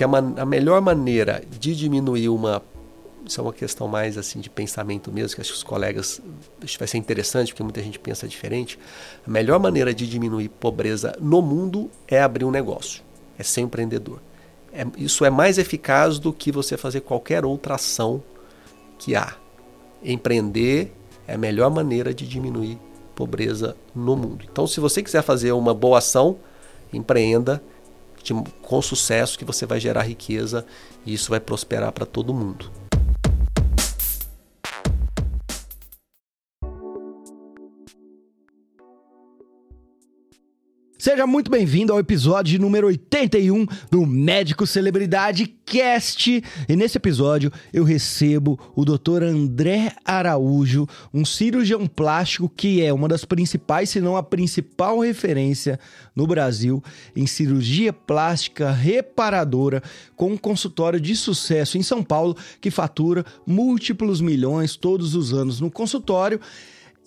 que a, man a melhor maneira de diminuir uma isso é uma questão mais assim de pensamento mesmo, que acho que os colegas que vai ser interessante, porque muita gente pensa diferente. A melhor maneira de diminuir pobreza no mundo é abrir um negócio, é ser empreendedor. É, isso é mais eficaz do que você fazer qualquer outra ação que há. Empreender é a melhor maneira de diminuir pobreza no mundo. Então, se você quiser fazer uma boa ação, empreenda com sucesso que você vai gerar riqueza e isso vai prosperar para todo mundo. Seja muito bem-vindo ao episódio número 81 do Médico Celebridade Cast. E nesse episódio eu recebo o Dr. André Araújo, um cirurgião plástico que é uma das principais, se não a principal referência no Brasil em cirurgia plástica reparadora, com um consultório de sucesso em São Paulo que fatura múltiplos milhões todos os anos no consultório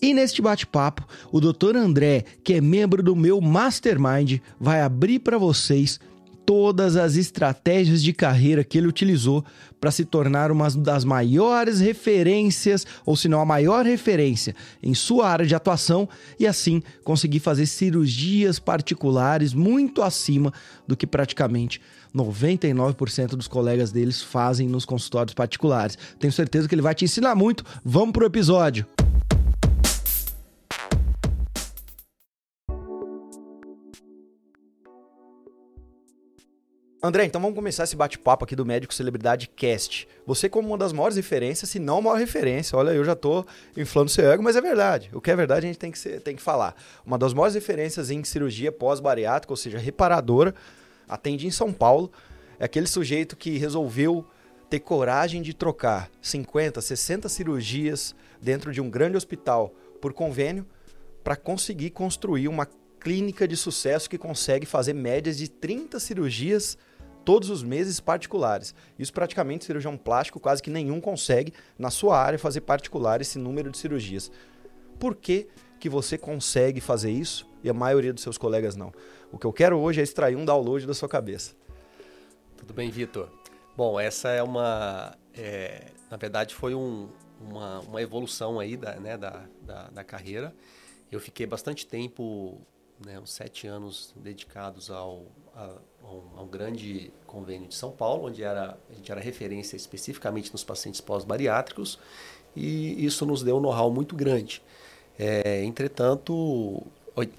e neste bate-papo, o Dr. André, que é membro do meu Mastermind, vai abrir para vocês todas as estratégias de carreira que ele utilizou para se tornar uma das maiores referências, ou se não a maior referência em sua área de atuação e assim conseguir fazer cirurgias particulares muito acima do que praticamente 99% dos colegas deles fazem nos consultórios particulares. Tenho certeza que ele vai te ensinar muito. Vamos pro episódio. André, então vamos começar esse bate-papo aqui do Médico Celebridade Cast. Você como uma das maiores referências, se não a maior referência, olha, eu já tô inflando seu ego, mas é verdade. O que é verdade a gente tem que, ser, tem que falar. Uma das maiores referências em cirurgia pós-bariátrica, ou seja, reparadora, atende em São Paulo. É aquele sujeito que resolveu ter coragem de trocar 50, 60 cirurgias dentro de um grande hospital por convênio para conseguir construir uma clínica de sucesso que consegue fazer médias de 30 cirurgias todos os meses particulares. Isso praticamente cirurgião plástico quase que nenhum consegue na sua área fazer particular esse número de cirurgias. Por que, que você consegue fazer isso e a maioria dos seus colegas não? O que eu quero hoje é extrair um download da sua cabeça. Tudo bem, Vitor? Bom, essa é uma. É, na verdade, foi um, uma, uma, evolução aí da, né, da, da, da carreira. Eu fiquei bastante tempo né, uns sete anos dedicados ao, a, a, um, grande convênio de São Paulo, onde era, a gente era referência especificamente nos pacientes pós-bariátricos, e isso nos deu um know-how muito grande. É, entretanto,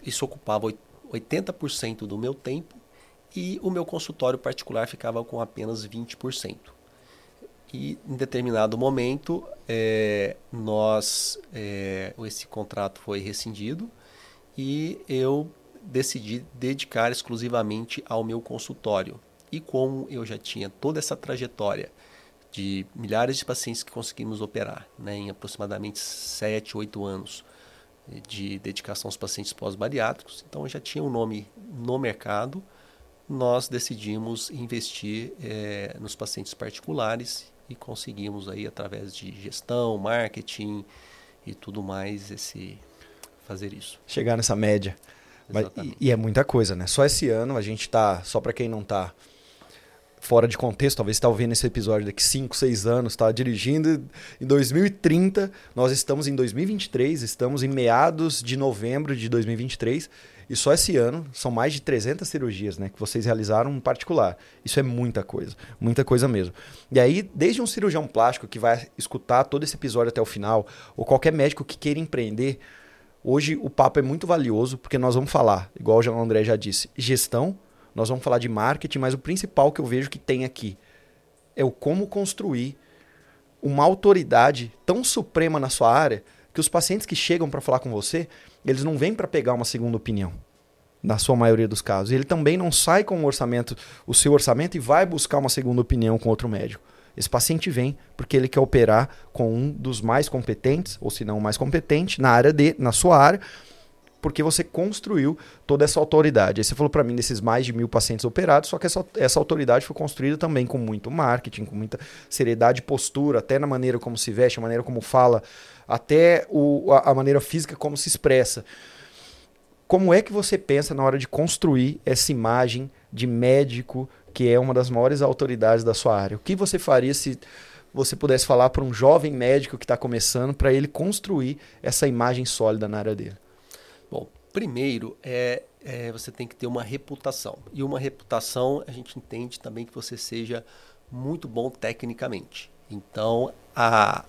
isso ocupava 80% do meu tempo e o meu consultório particular ficava com apenas 20%. E em determinado momento, é, nós, é, esse contrato foi rescindido, e eu decidi dedicar exclusivamente ao meu consultório. E como eu já tinha toda essa trajetória de milhares de pacientes que conseguimos operar, né, em aproximadamente 7, 8 anos de dedicação aos pacientes pós-bariátricos, então eu já tinha um nome no mercado, nós decidimos investir é, nos pacientes particulares e conseguimos aí através de gestão, marketing e tudo mais esse fazer isso. Chegar nessa média. Mas, e, e, é muita coisa, né? Só esse ano a gente tá, só para quem não tá fora de contexto, talvez está ouvindo esse episódio daqui 5, 6 anos, está dirigindo em 2030, nós estamos em 2023, estamos em meados de novembro de 2023 e só esse ano são mais de 300 cirurgias né, que vocês realizaram em particular. Isso é muita coisa, muita coisa mesmo. E aí, desde um cirurgião plástico que vai escutar todo esse episódio até o final, ou qualquer médico que queira empreender, Hoje o papo é muito valioso porque nós vamos falar, igual o André já disse, gestão, nós vamos falar de marketing, mas o principal que eu vejo que tem aqui é o como construir uma autoridade tão suprema na sua área que os pacientes que chegam para falar com você, eles não vêm para pegar uma segunda opinião, na sua maioria dos casos. Ele também não sai com o orçamento, o seu orçamento e vai buscar uma segunda opinião com outro médico. Esse paciente vem porque ele quer operar com um dos mais competentes, ou se não o mais competente, na área de, na sua área, porque você construiu toda essa autoridade. Aí você falou para mim desses mais de mil pacientes operados, só que essa, essa autoridade foi construída também com muito marketing, com muita seriedade, postura, até na maneira como se veste, a maneira como fala, até o, a, a maneira física como se expressa. Como é que você pensa na hora de construir essa imagem de médico que é uma das maiores autoridades da sua área. O que você faria se você pudesse falar para um jovem médico que está começando para ele construir essa imagem sólida na área dele? Bom, primeiro é, é, você tem que ter uma reputação. E uma reputação, a gente entende também que você seja muito bom tecnicamente. Então, a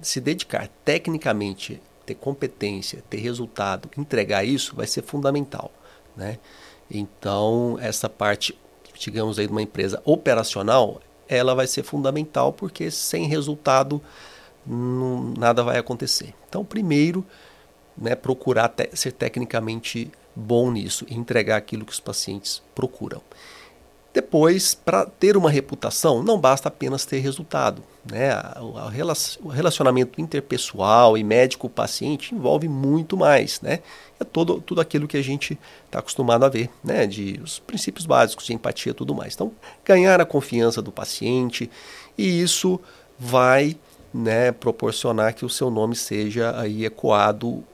se dedicar tecnicamente, ter competência, ter resultado, entregar isso vai ser fundamental, né? Então, essa parte, digamos aí, de uma empresa operacional, ela vai ser fundamental porque sem resultado não, nada vai acontecer. Então, primeiro, né, procurar te ser tecnicamente bom nisso entregar aquilo que os pacientes procuram. Depois, para ter uma reputação, não basta apenas ter resultado. Né? O relacionamento interpessoal e médico-paciente envolve muito mais. Né? É todo, tudo aquilo que a gente está acostumado a ver, né? de os princípios básicos de empatia e tudo mais. Então, ganhar a confiança do paciente e isso vai né, proporcionar que o seu nome seja aí ecoado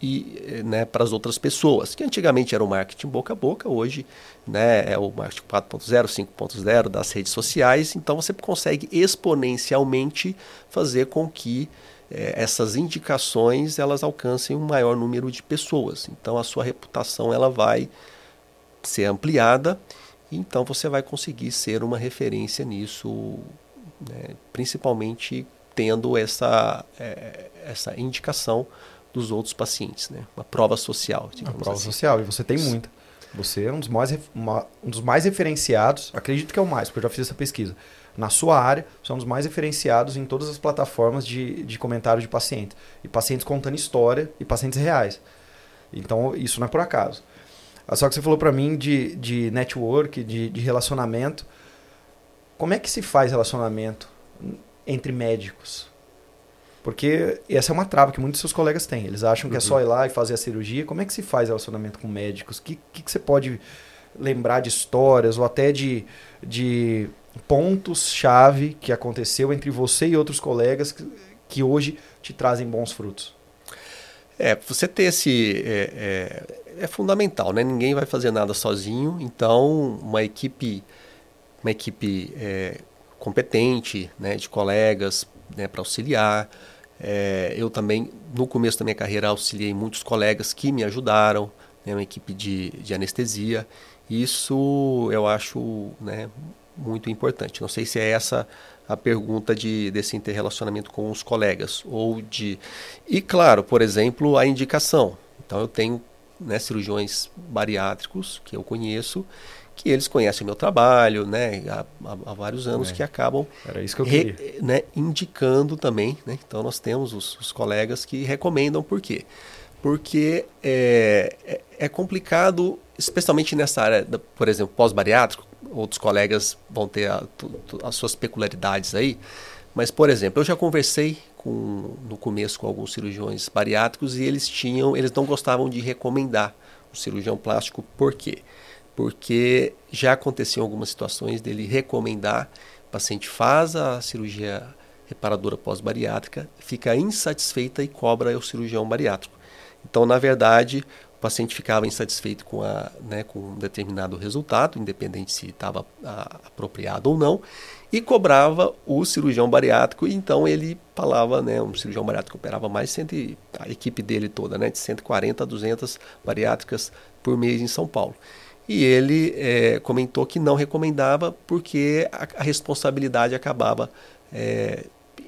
e né, para as outras pessoas, que antigamente era o marketing boca a boca, hoje né, é o marketing 4.0, 5.0 das redes sociais, então você consegue exponencialmente fazer com que é, essas indicações elas alcancem um maior número de pessoas. Então a sua reputação ela vai ser ampliada, então você vai conseguir ser uma referência nisso, né, principalmente tendo essa, é, essa indicação dos outros pacientes, né? Uma prova social. Uma prova assim. social, e você tem muita. Você é um dos, mais, um dos mais referenciados, acredito que é o mais, porque eu já fiz essa pesquisa. Na sua área, você é um dos mais referenciados em todas as plataformas de, de comentário de pacientes. E pacientes contando história e pacientes reais. Então, isso não é por acaso. Só que você falou para mim de, de network, de, de relacionamento. Como é que se faz relacionamento entre médicos? Porque essa é uma trava que muitos seus colegas têm. Eles acham que uhum. é só uhum. ir lá e fazer a cirurgia. Como é que se faz relacionamento com médicos? O que, que, que, você pode lembrar de histórias ou até de, de pontos-chave que aconteceu entre você e outros colegas que, que hoje te trazem bons frutos? É, você ter esse. É, é, é, fundamental, né? Ninguém vai fazer nada sozinho, então uma equipe, uma equipe é, competente, né, de colegas né, para auxiliar. É, eu também, no começo da minha carreira, auxiliei muitos colegas que me ajudaram, né, uma equipe de, de anestesia. Isso eu acho né, muito importante. Não sei se é essa a pergunta de, desse interrelacionamento com os colegas. ou de E, claro, por exemplo, a indicação. Então, eu tenho né, cirurgiões bariátricos que eu conheço que eles conhecem o meu trabalho, né, há, há vários anos, é. que acabam que. Re, né, indicando também, né, então nós temos os, os, colegas que recomendam, por quê? Porque é, é, é complicado, especialmente nessa área, da, por exemplo, pós-bariátrico, outros colegas vão ter a, as suas peculiaridades aí, mas, por exemplo, eu já conversei com, no começo com alguns cirurgiões bariátricos e eles tinham, eles não gostavam de recomendar o cirurgião plástico, por quê? porque já aconteceu algumas situações dele recomendar, o paciente faz a cirurgia reparadora pós-bariátrica, fica insatisfeita e cobra o cirurgião bariátrico. Então, na verdade, o paciente ficava insatisfeito com, a, né, com um determinado resultado, independente se estava apropriado ou não, e cobrava o cirurgião bariátrico. Então ele falava, né, um cirurgião bariátrico operava mais, cento, a equipe dele toda, né, de 140 a 200 bariátricas por mês em São Paulo. E ele é, comentou que não recomendava porque a, a responsabilidade acabava. É,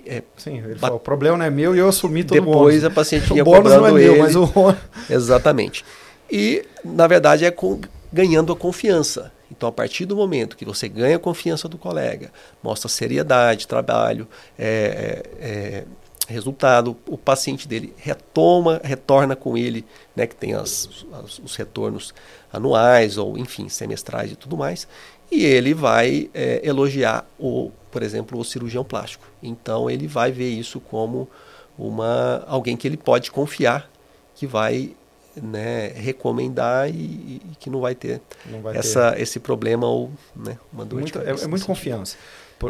é, Sim, ele falou, o problema não é meu e eu assumi todo Depois a paciente ia o bônus não é meu, ele. mas o Exatamente. E, na verdade, é com, ganhando a confiança. Então, a partir do momento que você ganha a confiança do colega, mostra seriedade, trabalho, é, é, é resultado, o paciente dele retoma, retorna com ele, né, que tem as, as, os retornos anuais ou, enfim, semestrais e tudo mais, e ele vai é, elogiar, o, por exemplo, o cirurgião plástico. Então, ele vai ver isso como uma alguém que ele pode confiar, que vai né, recomendar e, e, que não vai ter, não vai essa, ter. esse problema ou né, uma dor muito, É, é muito confiança.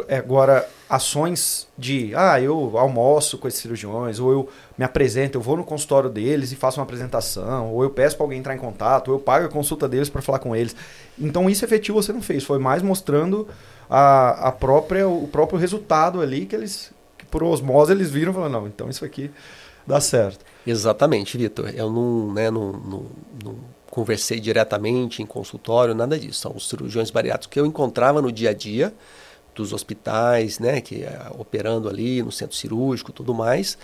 É, agora, ações de, ah, eu almoço com esses cirurgiões, ou eu me apresento, eu vou no consultório deles e faço uma apresentação, ou eu peço para alguém entrar em contato, ou eu pago a consulta deles para falar com eles. Então, isso efetivo você não fez, foi mais mostrando a, a própria, o próprio resultado ali que eles, que por osmose, eles viram e falaram, não, então isso aqui dá certo. Exatamente, Vitor. Eu não, né, não, não, não conversei diretamente em consultório, nada disso. São os cirurgiões bariátricos que eu encontrava no dia a dia, dos hospitais, né, que é, operando ali no centro cirúrgico, tudo mais.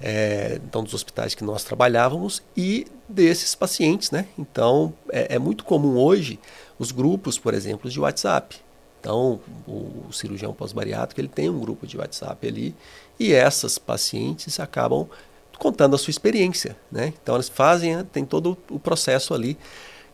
É, então, dos hospitais que nós trabalhávamos e desses pacientes, né? Então, é, é muito comum hoje os grupos, por exemplo, de WhatsApp. Então, o, o cirurgião pós-bariátrico ele tem um grupo de WhatsApp ali e essas pacientes acabam contando a sua experiência, né? Então, elas fazem, tem todo o processo ali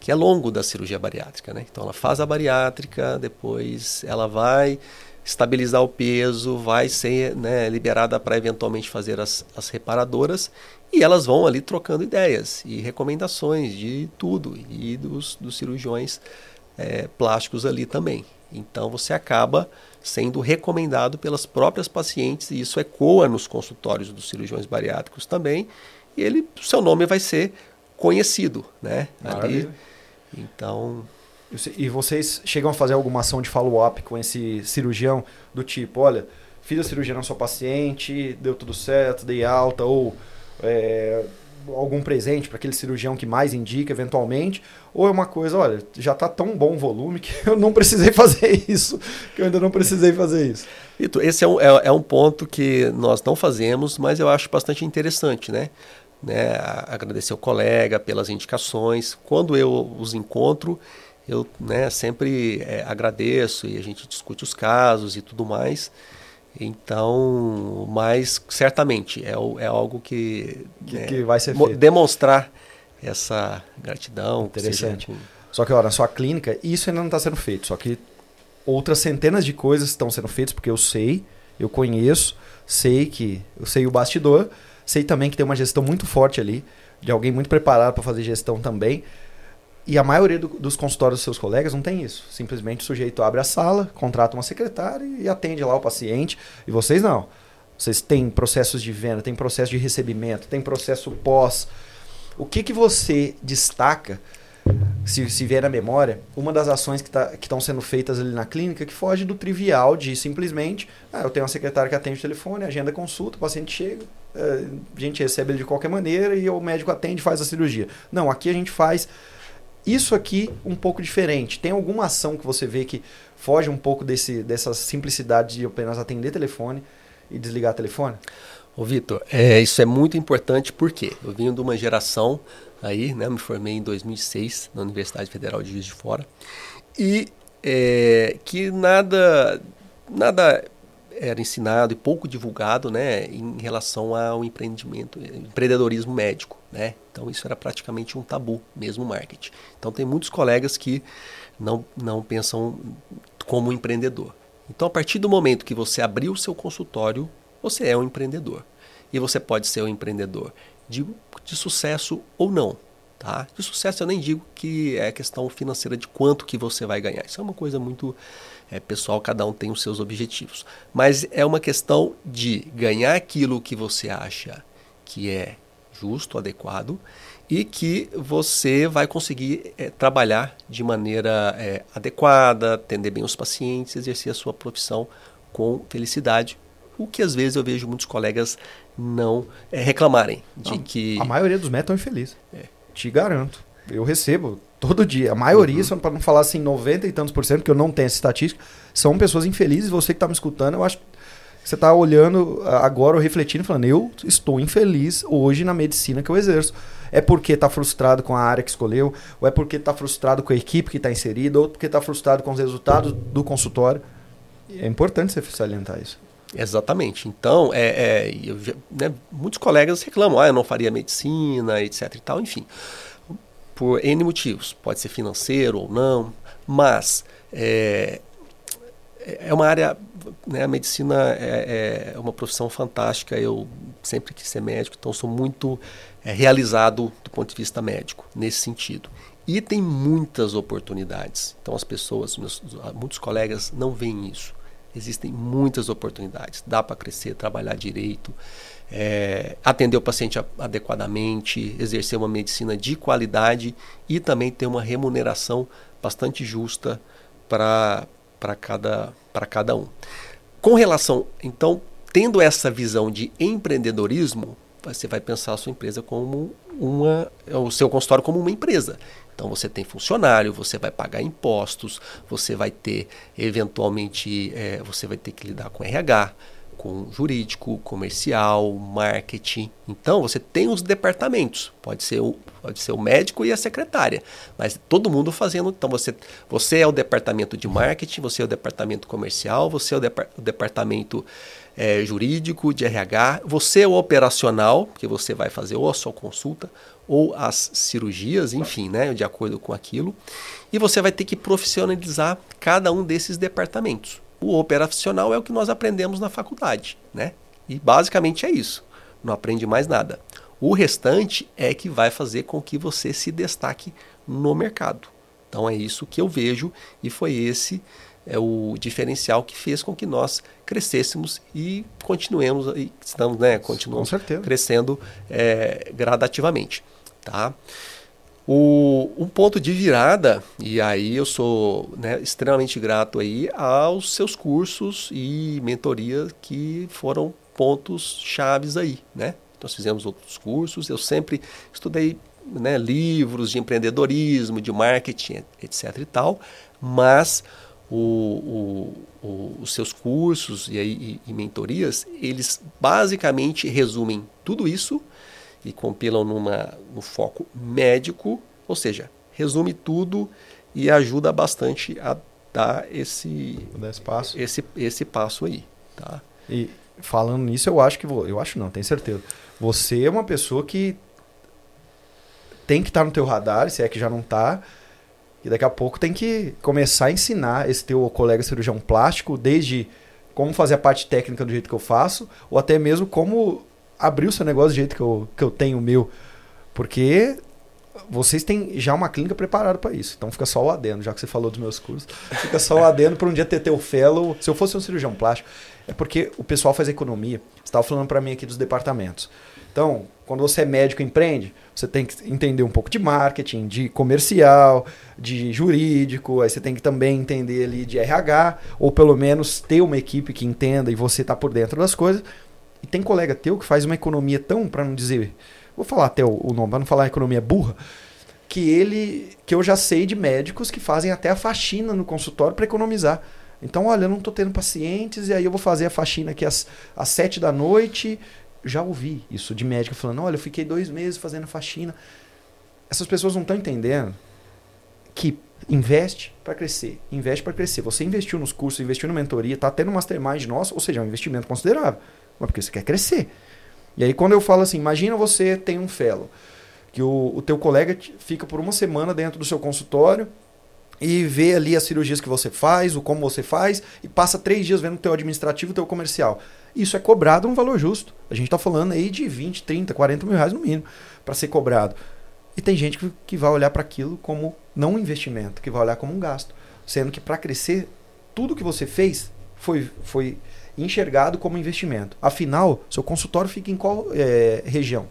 que é longo da cirurgia bariátrica. Né? Então ela faz a bariátrica, depois ela vai estabilizar o peso, vai ser né, liberada para eventualmente fazer as, as reparadoras e elas vão ali trocando ideias e recomendações de tudo e dos, dos cirurgiões é, plásticos ali também. Então você acaba sendo recomendado pelas próprias pacientes e isso ecoa nos consultórios dos cirurgiões bariátricos também e ele, seu nome vai ser conhecido, né? Ali, então. E vocês chegam a fazer alguma ação de follow-up com esse cirurgião do tipo, olha, fiz a cirurgia na sua paciente, deu tudo certo, dei alta, ou é, algum presente para aquele cirurgião que mais indica eventualmente, ou é uma coisa, olha, já está tão bom o volume que eu não precisei fazer isso, que eu ainda não precisei fazer isso. Ito, esse é um, é, é um ponto que nós não fazemos, mas eu acho bastante interessante, né? Né, agradecer o colega pelas indicações. Quando eu os encontro, eu né, sempre é, agradeço e a gente discute os casos e tudo mais. Então, mas certamente é, é algo que, que, né, que vai ser feito. demonstrar essa gratidão. Interessante. Com... Só que, olha, na sua clínica, isso ainda não está sendo feito. Só que outras centenas de coisas estão sendo feitas, porque eu sei, eu conheço, sei que eu sei o bastidor, Sei também que tem uma gestão muito forte ali, de alguém muito preparado para fazer gestão também. E a maioria do, dos consultórios dos seus colegas não tem isso. Simplesmente o sujeito abre a sala, contrata uma secretária e atende lá o paciente. E vocês não. Vocês têm processos de venda, tem processo de recebimento, tem processo pós. O que, que você destaca se, se vier na memória, uma das ações que tá, estão sendo feitas ali na clínica que foge do trivial de simplesmente, ah, eu tenho uma secretária que atende o telefone, agenda consulta, o paciente chega, a gente recebe ele de qualquer maneira e o médico atende e faz a cirurgia. Não, aqui a gente faz isso aqui um pouco diferente. Tem alguma ação que você vê que foge um pouco desse, dessa simplicidade de apenas atender telefone e desligar telefone? Ô Vitor, é, isso é muito importante porque eu venho de uma geração aí, né? Me formei em 2006 na Universidade Federal de Juiz de Fora e é, que nada, nada era ensinado e pouco divulgado, né, em relação ao empreendimento, empreendedorismo médico, né? Então isso era praticamente um tabu, mesmo marketing. Então tem muitos colegas que não não pensam como empreendedor. Então a partir do momento que você abriu o seu consultório, você é um empreendedor. E você pode ser um empreendedor de, de sucesso ou não. Tá? De sucesso eu nem digo que é questão financeira de quanto que você vai ganhar. Isso é uma coisa muito é, pessoal, cada um tem os seus objetivos. Mas é uma questão de ganhar aquilo que você acha que é justo, adequado e que você vai conseguir é, trabalhar de maneira é, adequada, atender bem os pacientes, exercer a sua profissão com felicidade. O que às vezes eu vejo muitos colegas não é, reclamarem de não, que. A maioria dos médicos. É. Te garanto. Eu recebo todo dia. A maioria, uhum. para não falar assim, 90 e tantos por cento, que eu não tenho essa estatística, são pessoas infelizes. Você que está me escutando, eu acho que você está olhando agora ou refletindo falando, eu estou infeliz hoje na medicina que eu exerço. É porque está frustrado com a área que escolheu, ou é porque está frustrado com a equipe que está inserida, ou porque está frustrado com os resultados do consultório. É importante você salientar isso. Exatamente. Então, é, é eu, né, muitos colegas reclamam, ah, eu não faria medicina, etc e tal, enfim. Por N motivos. Pode ser financeiro ou não, mas é, é uma área né, a medicina é, é, uma profissão fantástica. Eu sempre quis ser médico, então sou muito é, realizado do ponto de vista médico, nesse sentido. E tem muitas oportunidades. Então as pessoas, meus, muitos colegas não veem isso. Existem muitas oportunidades. Dá para crescer, trabalhar direito, é, atender o paciente adequadamente, exercer uma medicina de qualidade e também ter uma remuneração bastante justa para cada, cada um. Com relação, então, tendo essa visão de empreendedorismo, você vai pensar a sua empresa como uma, o seu consultório como uma empresa. Então você tem funcionário, você vai pagar impostos, você vai ter eventualmente é, você vai ter que lidar com RH, com jurídico, comercial, marketing. Então você tem os departamentos. Pode ser o, pode ser o médico e a secretária, mas todo mundo fazendo. Então você, você é o departamento de marketing, você é o departamento comercial, você é o, o departamento é, jurídico, de RH, você é o operacional, que você vai fazer ou a sua consulta ou as cirurgias, enfim, né, de acordo com aquilo. E você vai ter que profissionalizar cada um desses departamentos. O operacional é o que nós aprendemos na faculdade, né? E basicamente é isso. Não aprende mais nada. O restante é que vai fazer com que você se destaque no mercado. Então é isso que eu vejo e foi esse é o diferencial que fez com que nós crescêssemos e continuemos e estamos né continuamos crescendo é, gradativamente tá? O, um ponto de virada e aí eu sou né, extremamente grato aí aos seus cursos e mentorias que foram pontos chaves aí né? Nós fizemos outros cursos eu sempre estudei né, livros de empreendedorismo de marketing etc e tal mas o, o, os seus cursos e, e, e, mentorias, eles basicamente resumem tudo isso e compilam numa, no foco médico, ou seja, resume tudo e ajuda bastante a dar esse, esse passo. Esse, esse passo aí. Tá? E falando nisso, eu acho que vou, eu acho não, tenho certeza. Você é uma pessoa que tem que estar no teu radar, se é que já não está, e daqui a pouco tem que começar a ensinar esse teu colega cirurgião plástico, desde como fazer a parte técnica do jeito que eu faço, ou até mesmo como abrir o seu negócio do jeito que eu, que eu tenho o meu. Porque vocês têm já uma clínica preparada para isso. Então fica só o adendo, já que você falou dos meus cursos. Fica só o adendo para um dia ter teu fellow. Se eu fosse um cirurgião plástico, é porque o pessoal faz economia. Você estava falando para mim aqui dos departamentos. Então, quando você é médico e empreende, você tem que entender um pouco de marketing, de comercial, de jurídico, aí você tem que também entender ali de RH, ou pelo menos ter uma equipe que entenda e você tá por dentro das coisas. E tem colega teu que faz uma economia tão, para não dizer, vou falar até o, nome, para não falar economia burra, que ele, que eu já sei de médicos que fazem até a faxina no consultório para economizar. Então, olha, eu não estou tendo pacientes e aí eu vou fazer a faxina aqui às sete da noite já ouvi isso de médico falando: olha, eu fiquei dois meses fazendo faxina. Essas pessoas não estão entendendo que investe para crescer, investe para crescer. Você investiu nos cursos, investiu na mentoria, está tendo um mastermind nosso, ou seja, é um investimento considerável, mas porque você quer crescer. E aí quando eu falo assim, imagina você tem um fellow, que o, o teu colega fica por uma semana dentro do seu consultório e vê ali as cirurgias que você faz, o como você faz, e passa três dias vendo o teu administrativo e o teu comercial isso é cobrado um valor justo. A gente está falando aí de 20, 30, 40 mil reais no mínimo para ser cobrado. E tem gente que, que vai olhar para aquilo como não um investimento, que vai olhar como um gasto. Sendo que para crescer, tudo que você fez foi, foi enxergado como investimento. Afinal, seu consultório fica em qual é, região?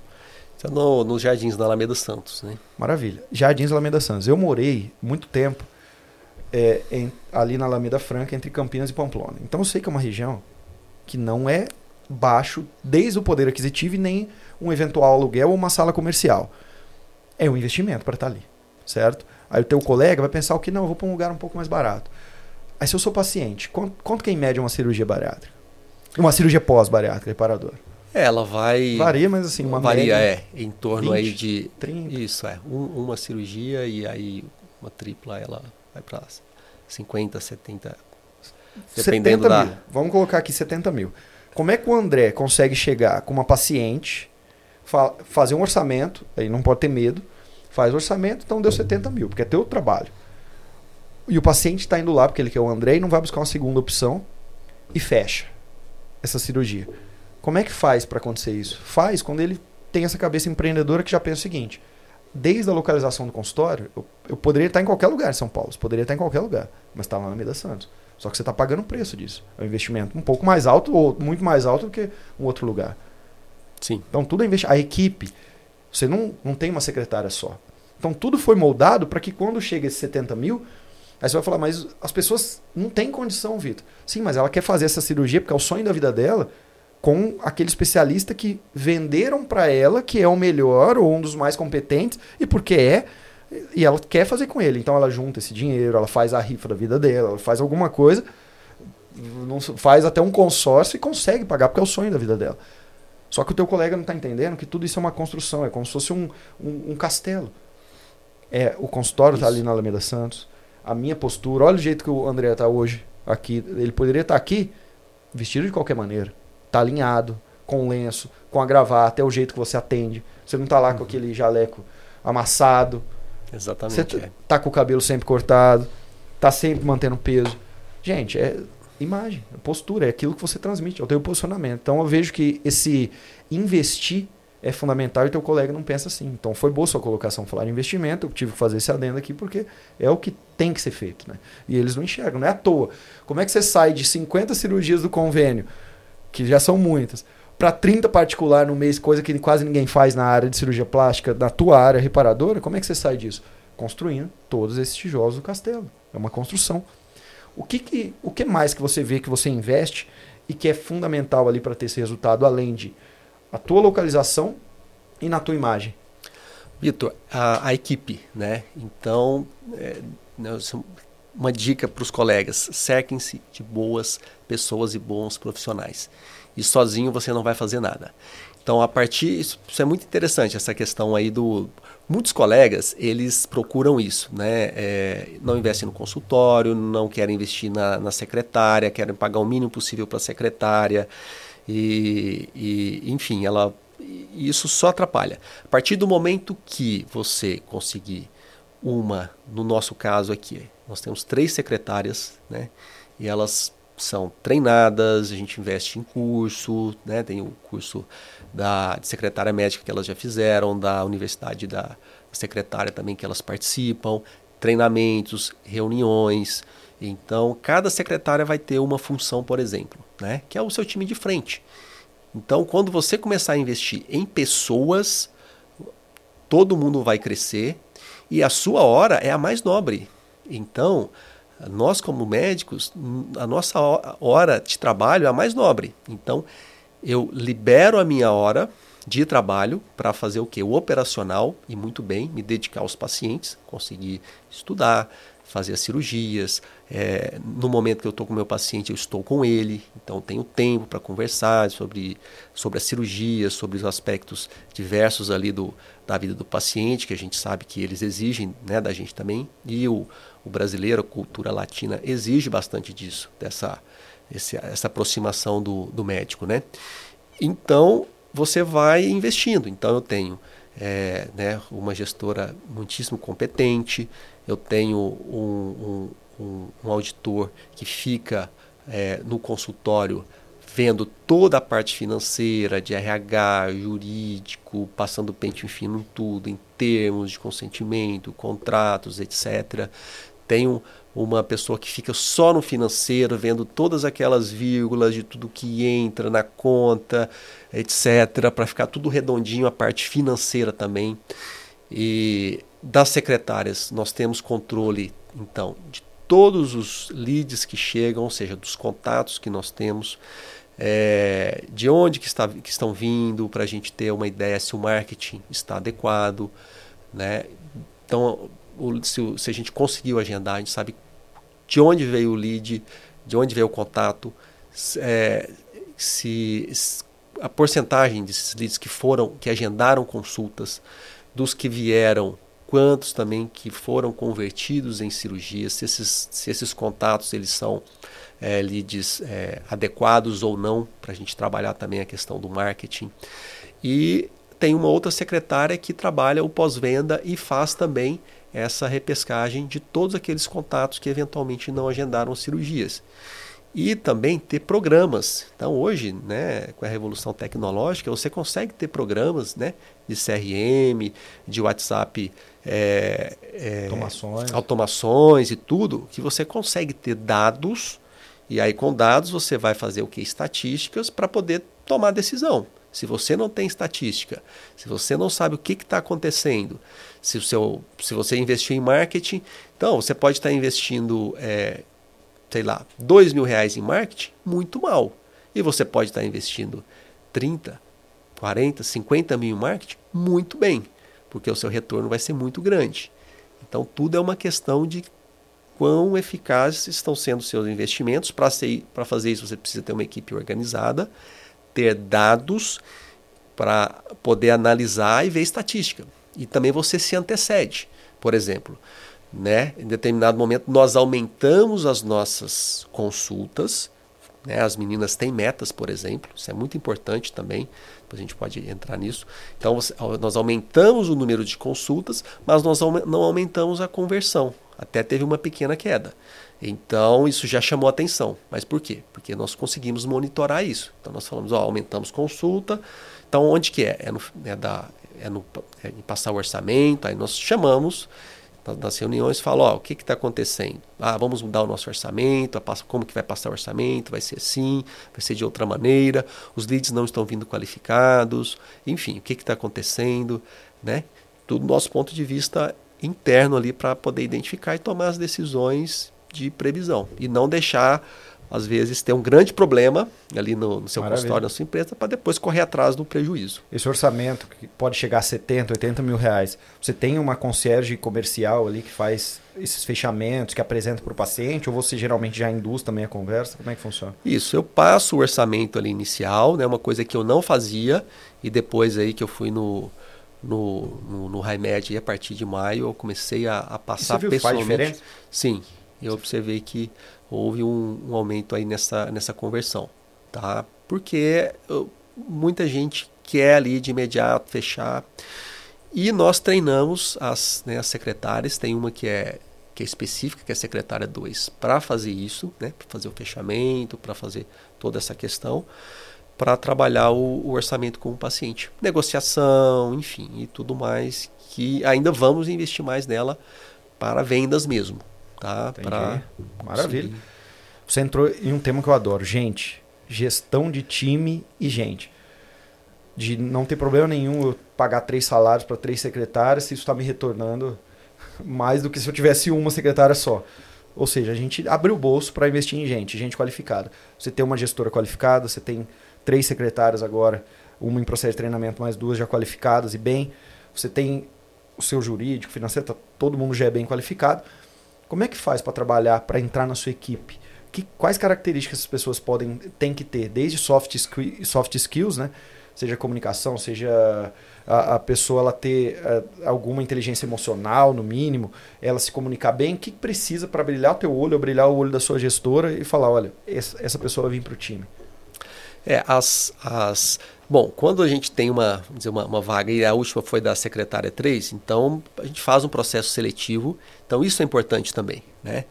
Está no, nos Jardins da Alameda Santos. Né? Maravilha. Jardins da Alameda Santos. Eu morei muito tempo é, em, ali na Alameda Franca, entre Campinas e Pamplona. Então eu sei que é uma região que não é baixo desde o poder aquisitivo e nem um eventual aluguel ou uma sala comercial. É um investimento para estar tá ali, certo? Aí o teu colega vai pensar o que não, eu vou para um lugar um pouco mais barato. Aí se eu sou paciente, quanto, quanto que é em média uma cirurgia bariátrica? Uma cirurgia pós-bariátrica, reparador? É, ela vai. Varia, mas assim, uma Varia, média, é. Em torno 20, aí de. 30. Isso, é. Um, uma cirurgia e aí uma tripla ela vai para 50, 70, Dependendo da. Mil. Vamos colocar aqui 70 mil. Como é que o André consegue chegar com uma paciente, fa fazer um orçamento, aí não pode ter medo, faz orçamento, então deu 70 mil, porque é teu trabalho. E o paciente está indo lá porque ele quer o André e não vai buscar uma segunda opção. e fecha essa cirurgia. Como é que faz para acontecer isso? Faz quando ele tem essa cabeça empreendedora que já pensa o seguinte: desde a localização do consultório, eu, eu poderia estar em qualquer lugar em São Paulo, poderia estar em qualquer lugar, mas está lá na Meda Santos. Só que você está pagando o preço disso. É um investimento um pouco mais alto ou muito mais alto do que um outro lugar. Sim. Então tudo é investimento. A equipe, você não, não tem uma secretária só. Então tudo foi moldado para que quando chega esses 70 mil, aí você vai falar, mas as pessoas não têm condição, Vitor. Sim, mas ela quer fazer essa cirurgia porque é o sonho da vida dela com aquele especialista que venderam para ela que é o melhor ou um dos mais competentes e porque é e ela quer fazer com ele. Então ela junta esse dinheiro, ela faz a rifa da vida dela, ela faz alguma coisa, não faz até um consórcio e consegue pagar porque é o sonho da vida dela. Só que o teu colega não está entendendo que tudo isso é uma construção, é como se fosse um, um, um castelo. É, o consultório está ali na Alameda Santos. A minha postura, olha o jeito que o André está hoje aqui. Ele poderia estar tá aqui vestido de qualquer maneira tá alinhado, com lenço, com a gravata, é o jeito que você atende. Você não tá lá uhum. com aquele jaleco amassado. Exatamente. Você é. tá com o cabelo sempre cortado, tá sempre mantendo peso. Gente, é imagem, é postura, é aquilo que você transmite, é o teu posicionamento. Então eu vejo que esse investir é fundamental e teu colega não pensa assim. Então foi boa sua colocação falar de investimento, eu tive que fazer esse adendo aqui porque é o que tem que ser feito, né? E eles não enxergam, não é à toa. Como é que você sai de 50 cirurgias do convênio que já são muitas, para 30 particular no mês, coisa que quase ninguém faz na área de cirurgia plástica, na tua área reparadora, como é que você sai disso? Construindo todos esses tijolos do castelo. É uma construção. O que, que, o que mais que você vê que você investe e que é fundamental ali para ter esse resultado, além de a tua localização e na tua imagem? Vitor, a, a, equipe, né? Então, é, uma dica para os colegas: cerquem-se de boas pessoas e bons profissionais. E sozinho você não vai fazer nada. Então, a partir. Isso, isso é muito interessante, essa questão aí do. Muitos colegas, eles procuram isso, né? É, não investem no consultório, não querem investir na, na secretária, querem pagar o mínimo possível para a secretária. E, e, enfim, ela, isso só atrapalha. A partir do momento que você conseguir uma, no nosso caso aqui, nós temos três secretárias, né? E elas são treinadas, a gente investe em curso, né? Tem o curso da secretária médica que elas já fizeram, da universidade da secretária também que elas participam, treinamentos, reuniões. Então, cada secretária vai ter uma função, por exemplo, né? Que é o seu time de frente. Então, quando você começar a investir em pessoas, todo mundo vai crescer e a sua hora é a mais nobre. Então, nós como médicos, a nossa hora de trabalho é a mais nobre. Então, eu libero a minha hora de trabalho para fazer o que? O operacional e muito bem, me dedicar aos pacientes, conseguir estudar, fazer as cirurgias. É, no momento que eu estou com o meu paciente, eu estou com ele, então tenho tempo para conversar sobre, sobre a cirurgia, sobre os aspectos diversos ali do, da vida do paciente, que a gente sabe que eles exigem né, da gente também. E o, o brasileiro, a cultura latina, exige bastante disso, dessa esse, essa aproximação do, do médico. Né? Então, você vai investindo. Então, eu tenho é, né, uma gestora muitíssimo competente, eu tenho um, um, um, um auditor que fica é, no consultório vendo toda a parte financeira, de RH, jurídico, passando pente fino em tudo, em termos de consentimento, contratos, etc. Tenho uma pessoa que fica só no financeiro, vendo todas aquelas vírgulas de tudo que entra na conta, etc., para ficar tudo redondinho a parte financeira também. E das secretárias, nós temos controle, então, de todos os leads que chegam, ou seja, dos contatos que nós temos, é, de onde que, está, que estão vindo, para a gente ter uma ideia se o marketing está adequado. Né? Então, o, se, se, a gente conseguiu agendar, a gente sabe de onde veio o lead, de onde veio o contato, é, se, a porcentagem desses leads que foram, que agendaram consultas, dos que vieram, quantos também que foram convertidos em cirurgias, se esses, se esses contatos eles são é, leads é, adequados ou não, para a gente trabalhar também a questão do marketing. E tem uma outra secretária que trabalha o pós-venda e faz também essa repescagem de todos aqueles contatos que eventualmente não agendaram cirurgias. e também ter programas. Então hoje, né, com a revolução tecnológica, você consegue ter programas, né, de CRM, de WhatsApp, é, é, automações. automações e tudo, que você consegue ter dados e aí com dados você vai fazer o que estatísticas para poder tomar decisão. Se você não tem estatística, se você não sabe o que está acontecendo, se, o seu, se você investiu em marketing, então você pode estar tá investindo é, sei lá, dois mil reais em marketing, muito mal. E você pode estar investindo 30, 40, 50 mil em marketing, muito bem, porque o seu retorno vai ser muito grande. Então tudo é uma questão de quão eficazes estão sendo seus investimentos. Para fazer isso, você precisa ter uma equipe organizada, ter dados para poder analisar e ver estatística. E também você se antecede. Por exemplo, né? Em determinado momento nós aumentamos as nossas consultas, né? As meninas têm metas, por exemplo, isso é muito importante também. Depois a gente pode entrar nisso. Então nós aumentamos o número de consultas, mas nós não aumentamos a conversão. Até teve uma pequena queda. Então isso já chamou atenção. Mas por quê? Porque nós conseguimos monitorar isso. Então nós falamos, ó, aumentamos consulta. Então onde que é? É, no, é, da, é, no, é em passar o orçamento. Aí nós chamamos nas reuniões fala, ó, o que está acontecendo? Ah, vamos mudar o nosso orçamento, como que vai passar o orçamento, vai ser assim, vai ser de outra maneira, os leads não estão vindo qualificados, enfim, o que está acontecendo, né? Tudo do nosso ponto de vista interno ali para poder identificar e tomar as decisões de previsão e não deixar às vezes ter um grande problema ali no, no seu Maravilha. consultório, na sua empresa, para depois correr atrás do prejuízo. Esse orçamento que pode chegar a 70, 80 mil reais, você tem uma concierge comercial ali que faz esses fechamentos, que apresenta para o paciente, ou você geralmente já induz também a conversa? Como é que funciona? Isso, eu passo o orçamento ali inicial, né, uma coisa que eu não fazia, e depois aí que eu fui no, no, no, no HiMed, a partir de maio, eu comecei a, a passar e você viu pessoalmente. Faz diferença? Sim, eu observei que houve um, um, aumento aí nessa, nessa conversão, tá? Porque uh, muita gente quer ali de imediato fechar. E nós treinamos as, né, as secretárias, tem uma que é, que é específica, que é a secretária 2, para fazer isso, né, para fazer o fechamento, para fazer toda essa questão, para trabalhar o, o, orçamento com o paciente. Negociação, enfim, e tudo mais, que ainda vamos investir mais nela para vendas mesmo tá? Pra Maravilha. Conseguir. Você entrou em um tema que eu adoro, gente. Gestão de time e gente. De não ter problema nenhum eu pagar três salários para três secretárias, se isso está me retornando mais do que se eu tivesse uma secretária só. Ou seja, a gente abriu o bolso para investir em gente, gente qualificada. Você tem uma gestora qualificada, você tem três secretárias agora, uma em processo de treinamento, mais duas já qualificadas e bem. Você tem o seu jurídico, financeiro, tá, todo mundo já é bem qualificado. Como é que faz para trabalhar, para entrar na sua equipe? Que, quais características as pessoas podem tem que ter, desde soft, soft skills, né? seja comunicação, seja a, a pessoa ela ter a, é, alguma inteligência emocional, no mínimo, ela se comunicar bem, o que precisa para brilhar o teu olho, ou brilhar o olho da sua gestora e falar, olha, essa, essa pessoa vai vir para o time. É, as, as, bom, quando a gente tem uma, dizer, uma, uma, vaga, e a última foi da secretária 3, então a gente faz um processo seletivo, então isso é importante também, né?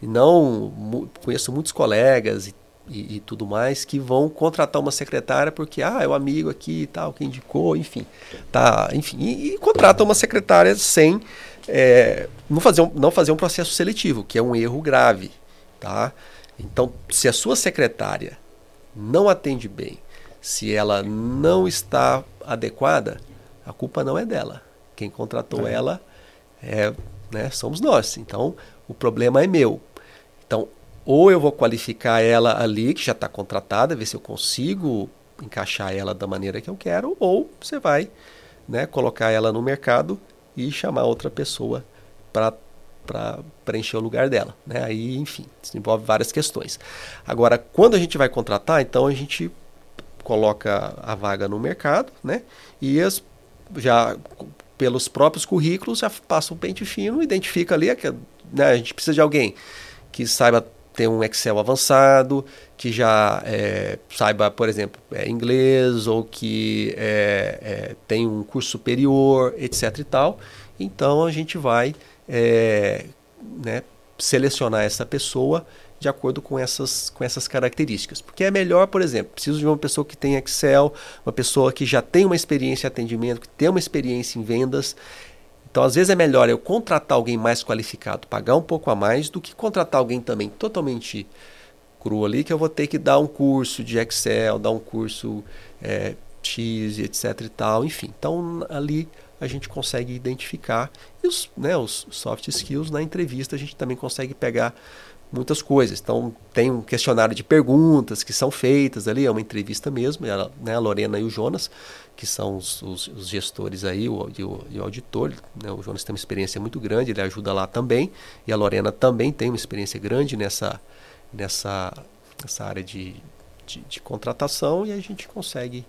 E não, conheço muitos colegas e, e, e, tudo mais que vão contratar uma secretária porque, ah, é o um amigo aqui e tal, que indicou, enfim, tá, enfim, e, e contratam uma secretária sem é, não, fazer um, não fazer um processo seletivo, que é um erro grave, tá? Então, se a sua secretária não atende bem, se ela não está adequada, a culpa não é dela. Quem contratou é. ela é, né, somos nós. Então, o problema é meu. Então, ou eu vou qualificar ela ali, que já está contratada, ver se eu consigo encaixar ela da maneira que eu quero, ou você vai né, colocar ela no mercado e chamar outra pessoa para preencher o lugar dela. Né? Aí, enfim, isso envolve várias questões. Agora, quando a gente vai contratar, então a gente coloca a vaga no mercado, né? E as, já pelos próprios currículos já passa um pente fino, identifica ali que né, a gente precisa de alguém que saiba ter um Excel avançado, que já é, saiba, por exemplo, é, inglês ou que é, é tem um curso superior, etc. e tal. Então a gente vai é, né, selecionar essa pessoa de acordo com essas, com essas características. Porque é melhor, por exemplo, preciso de uma pessoa que tem Excel, uma pessoa que já tem uma experiência em atendimento, que tem uma experiência em vendas. Então, às vezes é melhor eu contratar alguém mais qualificado, pagar um pouco a mais, do que contratar alguém também totalmente cru ali, que eu vou ter que dar um curso de Excel, dar um curso é, X, etc e tal, enfim. Então, ali a gente consegue identificar. E os, né, os soft skills na entrevista a gente também consegue pegar muitas coisas. Então, tem um questionário de perguntas que são feitas ali, é uma entrevista mesmo, ela, né, a Lorena e o Jonas, que são os, os, os gestores aí, o, e, o, e o auditor. Né, o Jonas tem uma experiência muito grande, ele ajuda lá também, e a Lorena também tem uma experiência grande nessa, nessa, nessa área de, de, de contratação, e a gente consegue.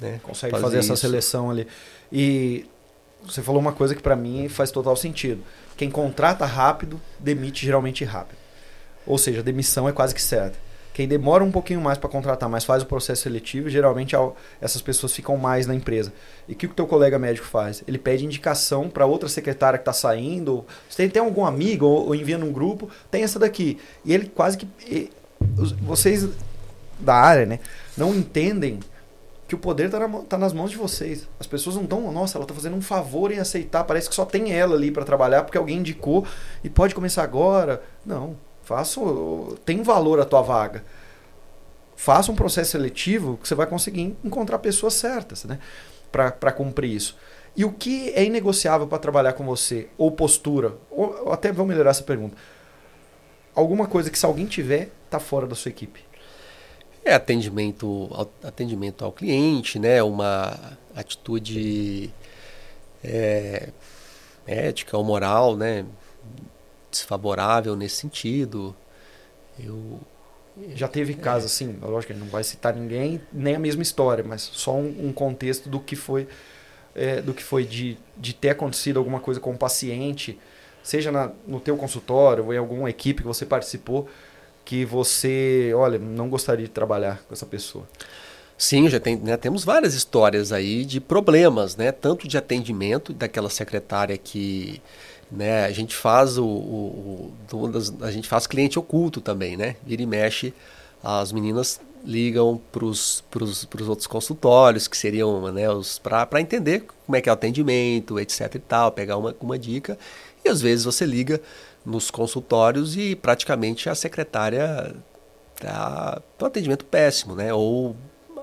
Né, consegue fazer, fazer essa seleção ali. E você falou uma coisa que para mim faz total sentido quem contrata rápido, demite geralmente rápido. Ou seja, a demissão é quase que certa. Quem demora um pouquinho mais para contratar, mas faz o processo seletivo, geralmente essas pessoas ficam mais na empresa. E o que o teu colega médico faz? Ele pede indicação para outra secretária que está saindo. Você tem, tem algum amigo ou, ou envia num grupo, tem essa daqui. E ele quase que. E, vocês da área, né, não entendem que o poder está na, tá nas mãos de vocês. As pessoas não estão, nossa, ela está fazendo um favor em aceitar, parece que só tem ela ali para trabalhar porque alguém indicou e pode começar agora. Não, faça, tem valor a tua vaga. Faça um processo seletivo que você vai conseguir encontrar pessoas certas, né, para cumprir isso. E o que é inegociável para trabalhar com você? Ou postura? Ou até vou melhorar essa pergunta. Alguma coisa que se alguém tiver, tá fora da sua equipe. É atendimento, atendimento ao cliente, né? Uma atitude é, ética ou moral, né? Desfavorável nesse sentido. Eu já teve é. casos assim, lógico que não vai citar ninguém, nem a mesma história, mas só um, um contexto do que foi é, do que foi de, de ter acontecido alguma coisa com o paciente, seja na, no teu consultório ou em alguma equipe que você participou, que você, olha, não gostaria de trabalhar com essa pessoa? Sim, já tem, né, temos várias histórias aí de problemas, né? Tanto de atendimento daquela secretária que né, a gente faz o, o, o a gente faz cliente oculto também, né? Vira e mexe, as meninas ligam para os outros consultórios que seriam né, para entender como é que é o atendimento, etc e tal, pegar uma, uma dica e às vezes você liga nos consultórios e praticamente a secretária está um atendimento péssimo, né? Ou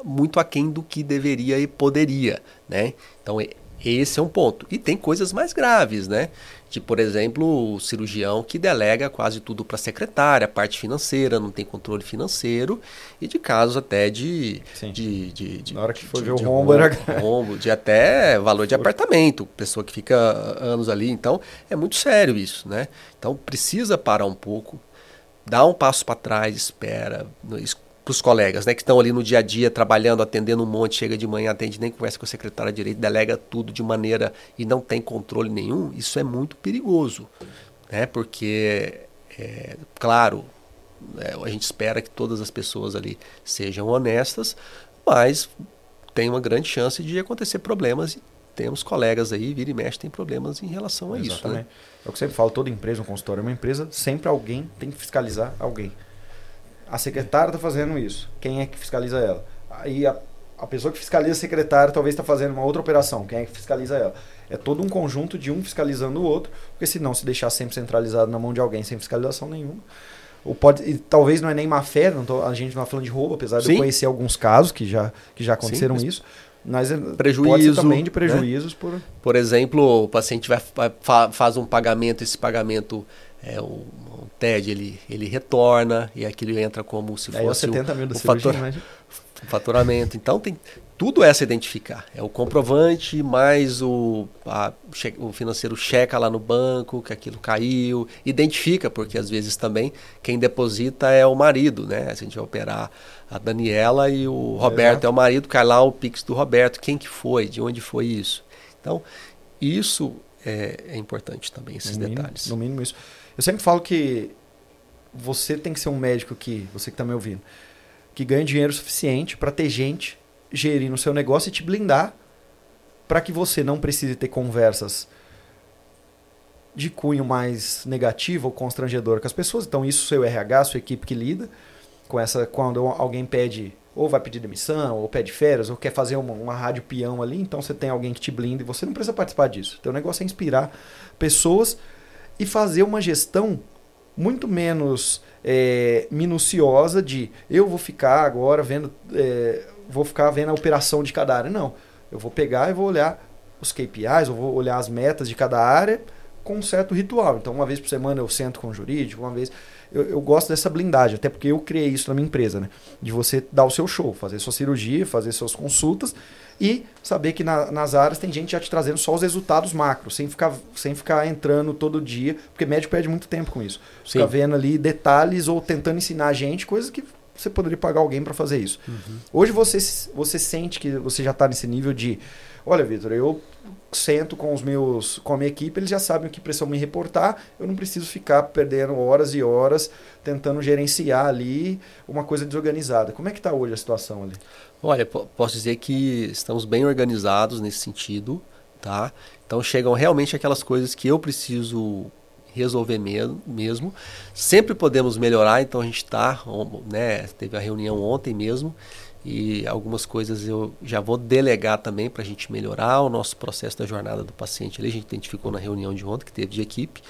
muito aquém do que deveria e poderia, né? Então esse é um ponto. E tem coisas mais graves, né? De, por exemplo, o cirurgião que delega quase tudo para a secretária, a parte financeira, não tem controle financeiro, e de casos até de. de, de, de Na hora que for ver o rombo, era. Rombo, de até valor de apartamento, pessoa que fica anos ali. Então, é muito sério isso, né? Então, precisa parar um pouco, dar um passo para trás, espera, para os colegas, né, que estão ali no dia a dia trabalhando, atendendo um monte, chega de manhã, atende, nem conversa com a secretária de direito, delega tudo de maneira e não tem controle nenhum, isso é muito perigoso, né, porque, é, claro, é, a gente espera que todas as pessoas ali sejam honestas, mas tem uma grande chance de acontecer problemas e temos colegas aí, vira e mexe, tem problemas em relação a Exatamente. isso. Né? É o que eu sempre falo, toda empresa, um consultório é uma empresa, sempre alguém tem que fiscalizar alguém. A secretária está fazendo isso. Quem é que fiscaliza ela? Aí a, a pessoa que fiscaliza a secretária talvez está fazendo uma outra operação. Quem é que fiscaliza ela? É todo um conjunto de um fiscalizando o outro, porque senão se deixar sempre centralizado na mão de alguém sem fiscalização nenhuma. Ou pode, e talvez não é nem má fé, não tô, a gente não está falando de roubo, apesar de Sim. eu conhecer alguns casos que já, que já aconteceram Sim, isso. Mas é, prejuízo, também de né? prejuízos né? por... Por exemplo, o paciente vai, faz um pagamento, esse pagamento é um, um TED, ele, ele retorna e aquilo entra como se fosse é, 70 mil o, o fator, faturamento. Então tem tudo é se identificar. É o comprovante mais o, a, o financeiro checa lá no banco que aquilo caiu, identifica, porque às vezes também quem deposita é o marido, né? Se a gente vai operar a Daniela e o Roberto é, é o marido, cai lá o Pix do Roberto, quem que foi, de onde foi isso. Então, isso é, é importante também, esses no detalhes. Mínimo, no mínimo isso. Eu sempre falo que você tem que ser um médico que, você que está me ouvindo, que ganha dinheiro suficiente para ter gente gerindo o seu negócio e te blindar para que você não precise ter conversas de cunho mais negativo ou constrangedor com as pessoas. Então, isso seu RH, sua equipe que lida com essa. Quando alguém pede, ou vai pedir demissão, ou pede férias, ou quer fazer uma, uma rádio peão ali, então você tem alguém que te blinda e você não precisa participar disso. O negócio é inspirar pessoas e fazer uma gestão muito menos é, minuciosa de eu vou ficar agora vendo. É, vou ficar vendo a operação de cada área. Não. Eu vou pegar e vou olhar os KPIs, eu vou olhar as metas de cada área com um certo ritual. Então, uma vez por semana eu sento com o jurídico, uma vez. Eu, eu, gosto dessa blindagem, até porque eu criei isso na minha empresa, né? De você dar o seu show, fazer sua cirurgia, fazer suas consultas e saber que na, nas áreas tem gente já te trazendo só os resultados macro, sem ficar, sem ficar entrando todo dia, porque médico perde muito tempo com isso. Sim. Fica vendo ali detalhes ou tentando ensinar a gente coisas que você poderia pagar alguém para fazer isso. Uhum. Hoje você, você sente que você já está nesse nível de Olha, Vitor, eu sento com os meus, com a minha equipe, eles já sabem o que precisam me reportar, eu não preciso ficar perdendo horas e horas tentando gerenciar ali uma coisa desorganizada. Como é que está hoje a situação ali? Olha, posso dizer que estamos bem organizados nesse sentido, tá? Então chegam realmente aquelas coisas que eu preciso resolver mesmo. Sempre podemos melhorar, então a gente está, né, teve a reunião ontem mesmo, e algumas coisas eu já vou delegar também para a gente melhorar o nosso processo da jornada do paciente. Ali a gente identificou na reunião de ontem que teve de equipe.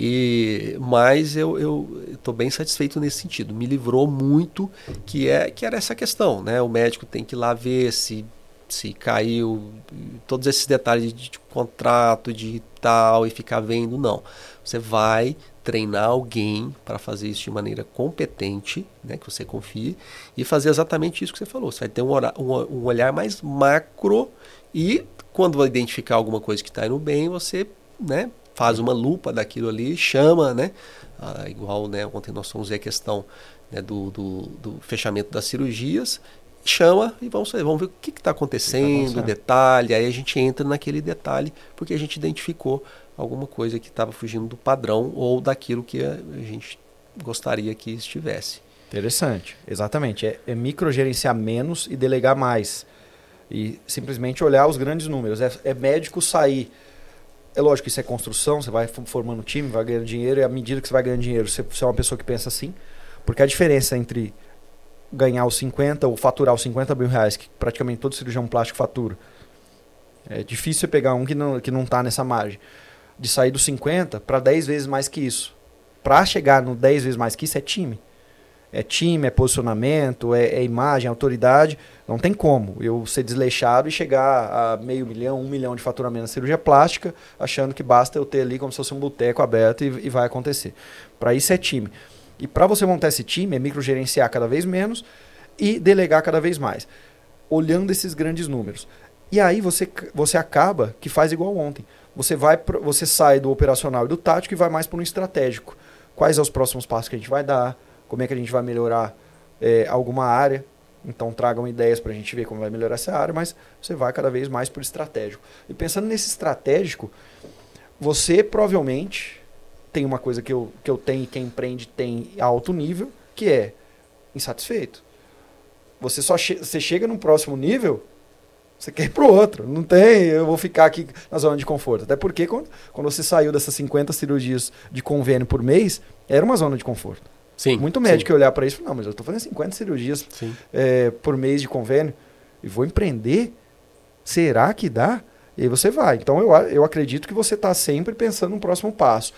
E mas eu estou bem satisfeito nesse sentido. Me livrou muito que é que era essa questão, né? O médico tem que ir lá ver se se caiu todos esses detalhes de, de contrato de tal e ficar vendo não. Você vai treinar alguém para fazer isso de maneira competente, né, que você confie, e fazer exatamente isso que você falou. Você vai ter um, um, um olhar mais macro e quando identificar alguma coisa que está indo bem, você né, faz uma lupa daquilo ali, chama, né? Ah, igual né, ontem nós fomos ver a questão né, do, do, do, fechamento das cirurgias, chama e vamos, vamos ver o que está acontecendo, tá detalhe, aí a gente entra naquele detalhe, porque a gente identificou alguma coisa que estava fugindo do padrão ou daquilo que a, gente gostaria que estivesse. Interessante, exatamente. É, é microgerenciar menos e delegar mais. E simplesmente olhar os grandes números. É, é médico sair. É lógico que isso é construção, você vai formando time, vai ganhando dinheiro, e à medida que você vai ganhando dinheiro, você, você é uma pessoa que pensa assim. Porque a diferença entre ganhar os 50 ou faturar os 50 mil reais, que praticamente todo cirurgião plástico fatura, é difícil você pegar um que não, que não está nessa margem de sair dos 50 para 10 vezes mais que isso. Para chegar no 10 vezes mais que isso é time. É time, é posicionamento, é, é, imagem, autoridade. Não tem como eu ser desleixado e chegar a meio milhão, um milhão de faturamento na cirurgia plástica, achando que basta eu ter ali como se fosse um boteco aberto e, e vai acontecer. Para isso é time. E para você montar esse time, é microgerenciar cada vez menos e delegar cada vez mais, olhando esses grandes números. E aí você, você acaba que faz igual ontem você vai você sai do operacional e do tático e vai mais para um estratégico. Quais são os próximos passos que a gente vai dar? Como é que a gente vai melhorar é, alguma área? Então tragam ideias para a gente ver como vai melhorar essa área, mas você vai cada vez mais para o estratégico. E pensando nesse estratégico, você provavelmente tem uma coisa que eu, que eu tenho e quem empreende tem alto nível, que é insatisfeito. Você só che você chega no próximo nível você quer ir pro outro. Não tem, eu vou ficar aqui na zona de conforto. Até porque quando, quando você saiu dessas 50 cirurgias de convênio por mês, era uma zona de conforto. Sim. Muito médico sim. olhar para isso e falar, não, mas eu estou fazendo 50 cirurgias é, por mês de convênio e vou empreender? Será que dá? E aí você vai. Então eu, eu acredito que você está sempre pensando no próximo passo.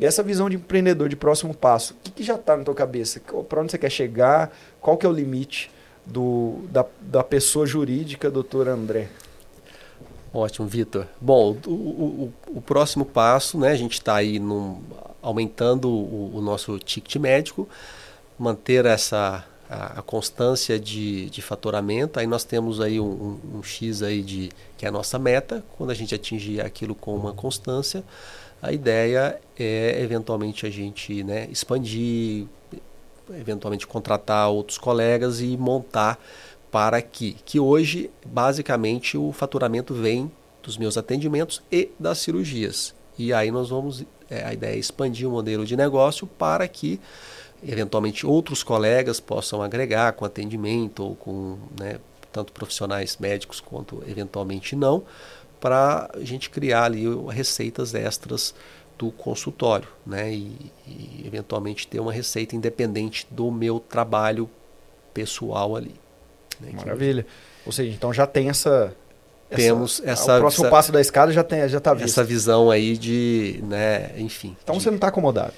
E essa visão de empreendedor de próximo passo, o que, que já está na tua cabeça? Para onde você quer chegar? Qual que é o limite? do, da, da pessoa jurídica, doutor André. Ótimo, Vitor. Bom, o, o, o, próximo passo, né, a gente está aí num, aumentando o, o, nosso ticket médico, manter essa a, a constância de, de, faturamento. Aí nós temos aí um, um, um, X aí de que é a nossa meta. Quando a gente atingir aquilo com uma constância, a ideia é eventualmente a gente né, expandir, eventualmente contratar outros colegas e montar para que, que hoje basicamente o faturamento vem dos meus atendimentos e das cirurgias. E aí nós vamos, é, a ideia é expandir o modelo de negócio para que eventualmente outros colegas possam agregar com atendimento ou com né, tanto profissionais médicos quanto eventualmente não, para a gente criar ali receitas extras do consultório, né? E, e, eventualmente ter uma receita independente do meu trabalho pessoal ali. Né? Maravilha. Ou seja, então já tem essa temos essa, o próximo essa, passo da escada já tem já está visto. essa visão aí de né enfim então de, você não está acomodado.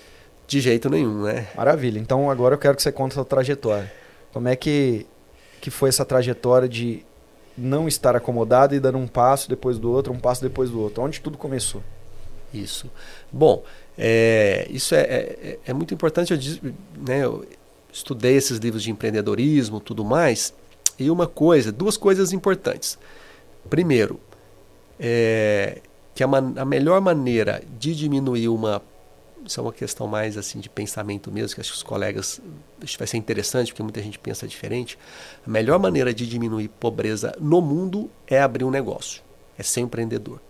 De jeito nenhum né? Maravilha. Então agora eu quero que você conte a sua trajetória. Como é que que foi essa trajetória de não estar acomodado e dando um passo depois do outro um passo depois do outro? Onde tudo começou? Isso. Bom é, isso é, é, é, muito importante. Eu, né, eu estudei esses livros de empreendedorismo tudo mais e uma coisa duas coisas importantes Primeiro, é, que a, a, melhor maneira de diminuir uma. Isso é uma questão mais assim de pensamento mesmo, que acho que os colegas. Que vai ser interessante, porque muita gente pensa diferente. A melhor maneira de diminuir pobreza no mundo é abrir um negócio, é ser empreendedor.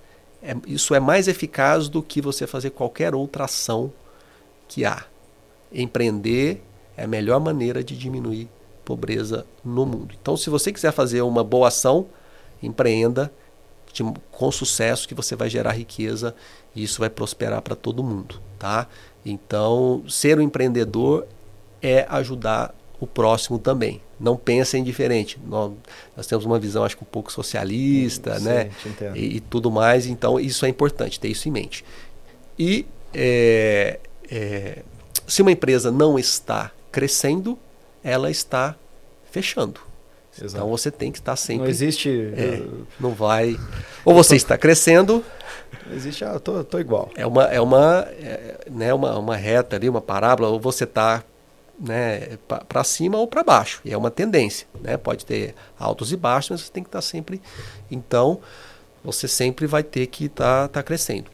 É, isso é mais eficaz do que você fazer qualquer outra ação que há. Empreender é a melhor maneira de diminuir pobreza no mundo. Então, se você quiser fazer uma boa ação, empreenda com sucesso que você vai gerar riqueza e isso vai prosperar para todo mundo, tá? Então, ser um empreendedor é ajudar o próximo também. Não pensem diferente. Nós, nós temos uma visão, acho que um pouco socialista, Sim, né? E, e, tudo mais. Então, isso é importante, ter isso em mente. E é, é, se uma empresa não está crescendo, ela está fechando. Exato. Então você tem que estar sempre. Não existe. É, não vai. Ou você tô... está crescendo. Não existe, ah, eu tô, tô igual. É uma, é uma, é, né, uma, uma reta ali, uma parábola, ou você está né, para cima ou para baixo. E é uma tendência. Né? Pode ter altos e baixos, mas você tem que estar sempre. Então, você sempre vai ter que estar tá, tá crescendo.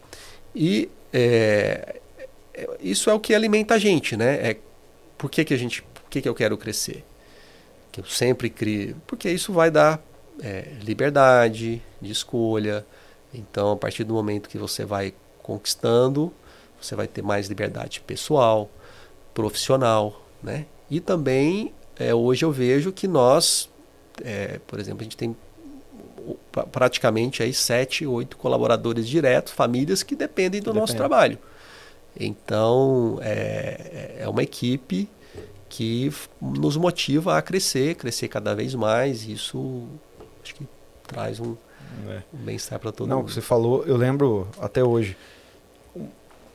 E é, é, isso é o que alimenta a gente, né? É, por que, que a gente. Por que, que eu quero crescer? Eu sempre crio, porque isso vai dar é, liberdade de escolha. Então, a partir do momento que você vai conquistando, você vai ter mais liberdade pessoal, profissional, né? E também é, hoje eu vejo que nós, é, por exemplo, a gente tem praticamente aí sete, oito colaboradores diretos, famílias que dependem do nosso trabalho. Então é, é uma equipe que nos motiva a crescer, crescer cada vez mais. E isso acho que traz um, é. um bem-estar para todo Não, mundo. Não, você falou, eu lembro até hoje.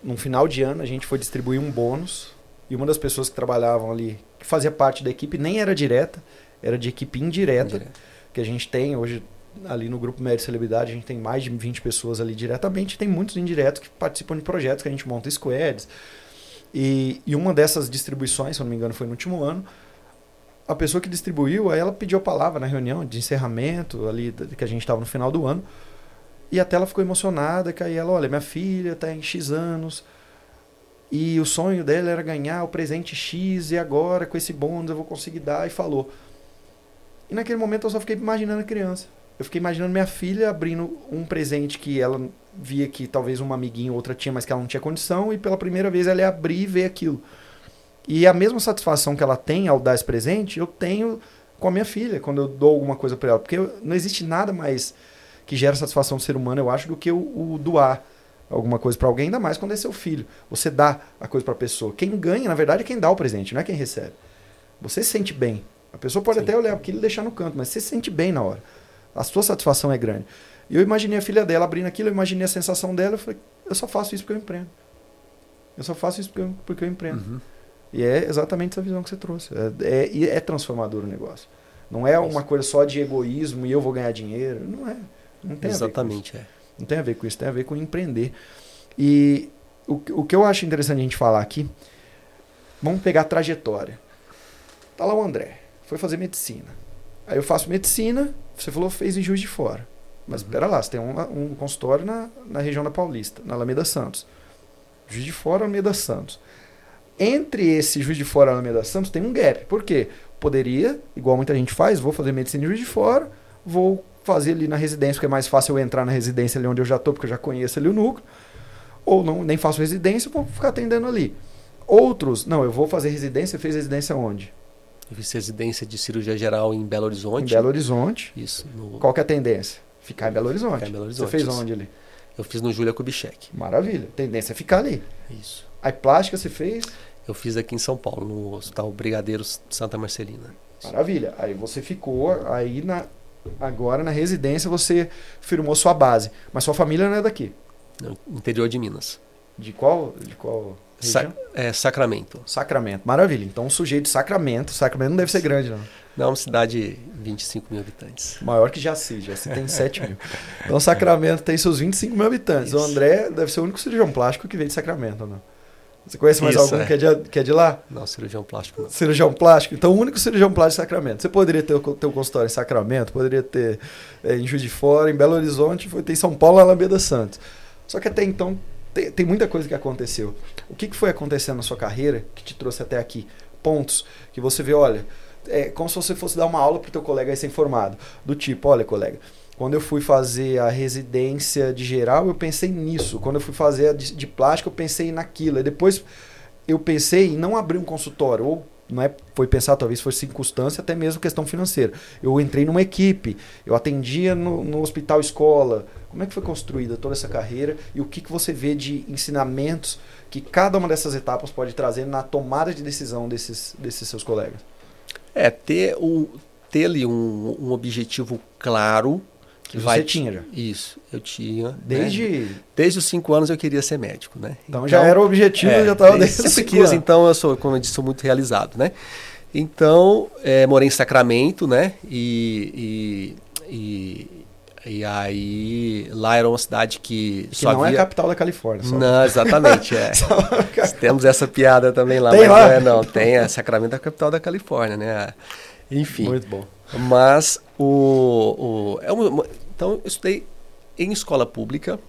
No final de ano a gente foi distribuir um bônus e uma das pessoas que trabalhavam ali, que fazia parte da equipe, nem era direta, era de equipe indireta, indireta. que a gente tem hoje ali no grupo Médio Celebridade, a gente tem mais de 20 pessoas ali diretamente, tem muitos indiretos que participam de projetos que a gente monta squads, e, e uma dessas distribuições, se eu não me engano, foi no último ano. A pessoa que distribuiu, aí ela pediu a palavra na reunião de encerramento, ali que a gente estava no final do ano. E até ela ficou emocionada, que aí ela, olha, minha filha está em X anos, e o sonho dela era ganhar o presente X, e agora com esse bônus eu vou conseguir dar, e falou. E naquele momento eu só fiquei imaginando a criança. Eu fiquei imaginando minha filha abrindo um presente que ela via que talvez uma amiguinha ou outra tinha, mas que ela não tinha condição, e pela primeira vez ela ia abrir e ver aquilo. E a mesma satisfação que ela tem ao dar esse presente, eu tenho com a minha filha, quando eu dou alguma coisa para ela. Porque não existe nada mais que gera satisfação do ser humano, eu acho, do que o, o doar alguma coisa para alguém, ainda mais quando é seu filho. Você dá a coisa para a pessoa. Quem ganha, na verdade, é quem dá o presente, não é quem recebe. Você se sente bem. A pessoa pode Sim. até olhar aquilo e deixar no canto, mas você se sente bem na hora. A sua satisfação é grande. E eu imaginei a filha dela abrindo aquilo, eu imaginei a sensação dela, eu falei, eu só faço isso porque eu empreendo. Eu só faço isso porque eu, porque eu empreendo. Uhum. E é exatamente essa visão que você trouxe. É, é, é transformador o negócio. Não é uma coisa só de egoísmo e eu vou ganhar dinheiro. Não é. Não tem Exatamente, é. Não tem a ver com isso, tem a ver com empreender. E o, o que eu acho interessante a gente falar aqui, vamos pegar a trajetória. Tá lá o André, foi fazer medicina. Aí eu faço medicina, você falou fez em Juiz de Fora. Mas uhum. pera lá, você tem um, um consultório na, na região da Paulista, na Alameda Santos. Juiz de Fora, Alameda Santos. Entre esse Juiz de Fora e Alameda Santos tem um gap. Por quê? Poderia, igual muita gente faz, vou fazer medicina em Juiz de Fora, vou fazer ali na residência, porque é mais fácil eu entrar na residência ali onde eu já estou, porque eu já conheço ali o núcleo. Ou não, nem faço residência, vou ficar atendendo ali. Outros, não, eu vou fazer residência, fez residência onde? Eu fiz residência de cirurgia geral em Belo Horizonte. Em Belo Horizonte. Isso. No... Qual que é a tendência? Ficar em Belo Horizonte. Ficar em Belo Horizonte. Você fez isso. onde ali? Eu fiz no Júlia Kubitschek. Maravilha. Tendência é ficar ali. Isso. Aí plástica você fez? Eu fiz aqui em São Paulo, no Hospital Brigadeiros Santa Marcelina. Maravilha. Aí você ficou aí na agora na residência você firmou sua base, mas sua família não é daqui. No interior de Minas. De qual de qual Sa é, Sacramento. Sacramento. Maravilha. Então um sujeito de Sacramento, Sacramento não deve ser grande, não. Não, é uma cidade de 25 mil habitantes. Maior que Jaci, Jaci tem 7 mil. Então Sacramento tem seus 25 mil habitantes. Isso. O André deve ser o único cirurgião plástico que veio de Sacramento, não? Você conhece mais Isso, algum é. que, é de, que é de lá? Não, cirurgião plástico não. Cirurgião plástico? Então, o único cirurgião plástico de Sacramento. Você poderia ter o teu consultório em Sacramento, poderia ter é, em Juiz de Fora, em Belo Horizonte, foi ter em São Paulo, na Alameda Santos. Só que até então, tem, tem muita coisa que aconteceu. O que, que foi acontecendo na sua carreira que te trouxe até aqui? Pontos que você vê, olha, é como se você fosse dar uma aula para o teu colega recém-formado. Do tipo, olha, colega, quando eu fui fazer a residência de geral, eu pensei nisso. Quando eu fui fazer a de, de plástico, eu pensei naquilo. E depois eu pensei em não abrir um consultório, ou não é, foi pensar, talvez fosse circunstância, até mesmo questão financeira. Eu entrei numa equipe, eu atendia no, no hospital escola. Como é que foi construída toda essa carreira e o que, que você vê de ensinamentos que cada uma dessas etapas pode trazer na tomada de decisão desses, desses seus colegas? É, ter, o, ter ali um, um objetivo claro que Você vai... tinha já? Isso, eu tinha. Né? Desde. Né? Desde os cinco anos eu queria ser médico, né? Então, então já era o objetivo, é, já estava desde, desde quis, anos. então eu sou, como eu disse, sou muito realizado, né? Então, é, morei em Sacramento, né? E, e, e, e, aí, lá era uma cidade que, que só não é havia... é a capital da Califórnia. Só. Não, exatamente, é. Temos essa piada também lá, tem mas lá? não é não. Tem, a Sacramento é a capital da Califórnia, né? Enfim. Muito bom. Mas o, o é uma, então, eu estudei em escola pública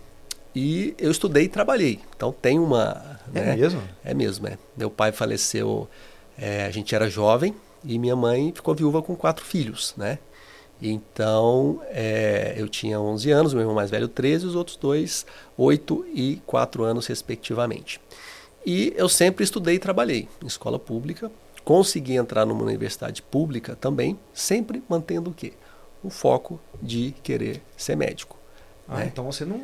e eu estudei e trabalhei. Então, tem uma. É né? mesmo? É mesmo, é. Meu pai faleceu, é, a gente era jovem e minha mãe ficou viúva com quatro filhos, né? Então, é, eu tinha 11 anos, meu irmão mais velho 13, os outros dois 8 e 4 anos, respectivamente. E eu sempre estudei e trabalhei em escola pública, consegui entrar numa universidade pública também, sempre mantendo o quê? o foco de querer ser médico. Ah, né? então você não,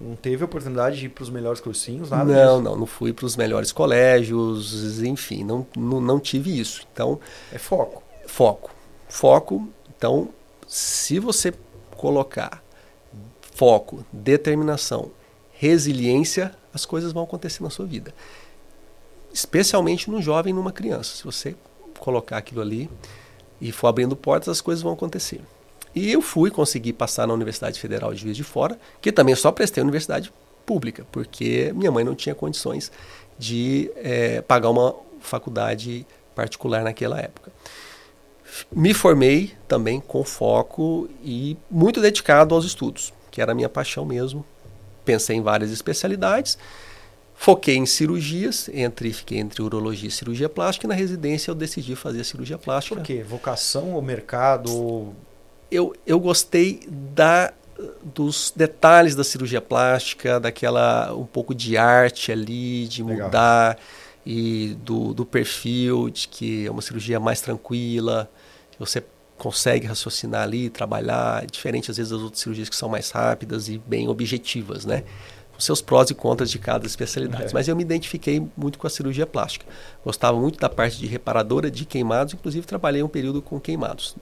não teve a oportunidade de ir para os melhores cursinhos, nada Não, disso. não, não fui para os melhores colégios, enfim, não, não, não tive isso. Então é foco. Foco, foco. Então, se você colocar foco, determinação, resiliência, as coisas vão acontecer na sua vida. Especialmente no jovem, numa criança. Se você colocar aquilo ali, e for abrindo portas, as coisas vão acontecer. E eu fui conseguir passar na Universidade Federal de Juiz de Fora, que também só prestei universidade pública, porque minha mãe não tinha condições de é, pagar uma faculdade particular naquela época. Me formei também com foco e muito dedicado aos estudos, que era a minha paixão mesmo. Pensei em várias especialidades Foquei em cirurgias, entre, fiquei entre urologia e cirurgia plástica, e na residência eu decidi fazer cirurgia plástica. Por quê? Vocação ou mercado? Eu, eu gostei da, dos detalhes da cirurgia plástica, daquela um pouco de arte ali, de Legal. mudar, e do, do perfil, de que é uma cirurgia mais tranquila, você consegue raciocinar ali, trabalhar, diferente às vezes das outras cirurgias que são mais rápidas e bem objetivas, né? Seus prós e contras de cada especialidade. É. Mas eu me identifiquei muito com a cirurgia plástica. Gostava muito da parte de reparadora de queimados, inclusive trabalhei um período com queimados.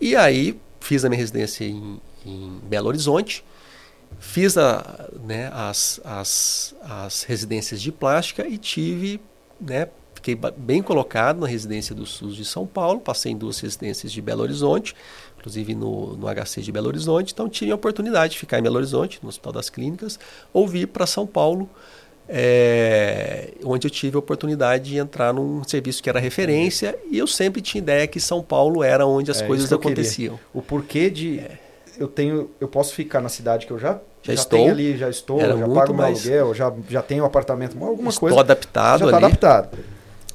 E aí fiz a minha residência em, em Belo Horizonte, fiz a, né, as, as, as residências de plástica e tive, né, fiquei bem colocado na residência do SUS de São Paulo, passei em duas residências de Belo Horizonte, inclusive no, no HC de Belo Horizonte. Então, tive a oportunidade de ficar em Belo Horizonte, no Hospital das Clínicas, ou vir para São Paulo, é, onde eu tive a oportunidade de entrar num serviço que era referência e eu sempre tinha ideia que São Paulo era onde as é, coisas aconteciam. O porquê de é. eu tenho, eu posso ficar na cidade que eu já já, já estou ali, já estou, já pago meu aluguel, já já tenho um apartamento, alguma estou coisa. Estou adaptado já está adaptado.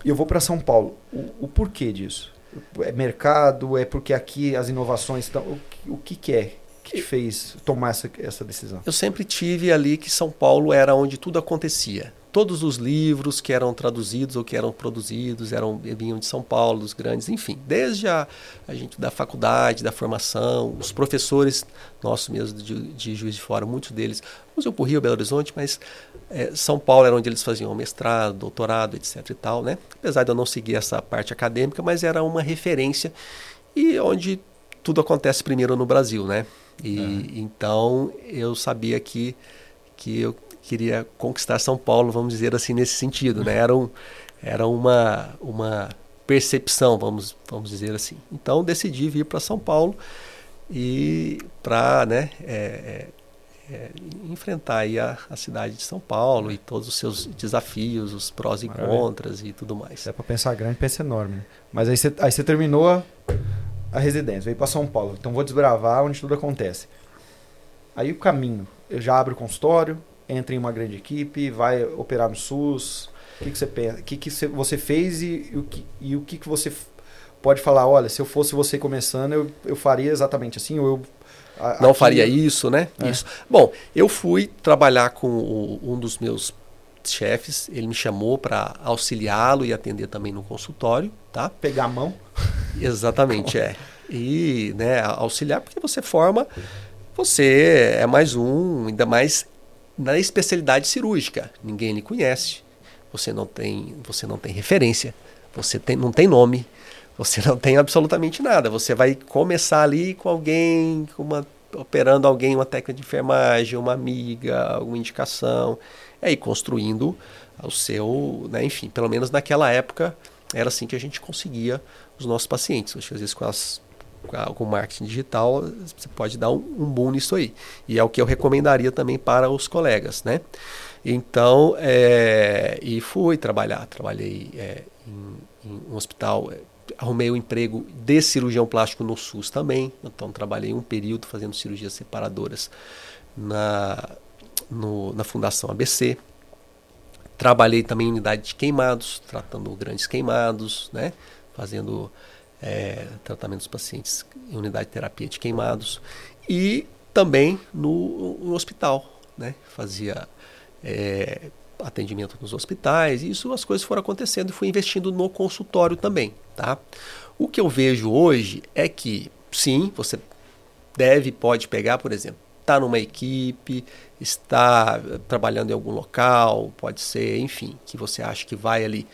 E eu vou para São Paulo. O, o porquê disso? É mercado? É porque aqui as inovações estão. O, o que, que é que te fez tomar essa, essa decisão? Eu sempre tive ali que São Paulo era onde tudo acontecia. Todos os livros que eram traduzidos ou que eram produzidos eram vinham de São Paulo, dos grandes, enfim, desde a, a gente da faculdade, da formação, os professores nossos mesmo de, de Juiz de Fora, muitos deles, uns eu por Rio, Belo Horizonte, mas é, São Paulo era onde eles faziam mestrado, doutorado, etc e tal, né? Apesar de eu não seguir essa parte acadêmica, mas era uma referência e onde tudo acontece primeiro no Brasil, né? E é. então eu sabia que que eu queria conquistar São Paulo, vamos dizer assim nesse sentido, né? Era, um, era uma uma percepção, vamos vamos dizer assim. Então decidi vir para São Paulo e para, né? É, é, é, enfrentar aí a, a, cidade de São Paulo e todos os seus desafios, os prós e Maravilha. contras e tudo mais. É para pensar grande, pensa enorme. Né? Mas aí você aí terminou a, a residência, veio para São Paulo. Então vou desbravar onde tudo acontece. Aí o caminho, eu já abro o consultório, entra em uma grande equipe, vai operar no SUS. O que, que você pensa? O que, que você fez e, e, o que, e o que, que você pode falar? Olha, se eu fosse você começando, eu, eu faria exatamente assim, ou eu a, não aqui... faria isso, né? É. Isso. Bom, eu fui trabalhar com o, um dos meus chefes, ele me chamou para auxiliá-lo e atender também no consultório, tá? Pegar a mão. Exatamente, é. E, né, auxiliar porque você forma você é mais um, ainda mais na especialidade cirúrgica. Ninguém lhe conhece. Você não tem, você não tem referência. Você tem, não tem nome. Você não tem absolutamente nada. Você vai começar ali com alguém, com uma, operando alguém, uma técnica de enfermagem, uma amiga, alguma indicação. É, e construindo o seu, né, enfim, pelo menos naquela época era assim que a gente conseguia os nossos pacientes. Às vezes com as com marketing digital, você pode dar um, um boom nisso aí. E é o que eu recomendaria também para os colegas, né? Então, é, e fui trabalhar. Trabalhei é, em, em, um hospital, é, arrumei um emprego de cirurgião plástico no SUS também. Então, trabalhei um período fazendo cirurgias separadoras na, no, na Fundação ABC. Trabalhei também em unidade de queimados, tratando grandes queimados, né? Fazendo é, tratamento dos pacientes em unidade de terapia de queimados e também no, no hospital, né? Fazia é, atendimento nos hospitais, e isso as coisas foram acontecendo e fui investindo no consultório também, tá? O que eu vejo hoje é que, sim, você deve, pode pegar, por exemplo, está numa equipe, está trabalhando em algum local, pode ser, enfim, que você acha que vai ali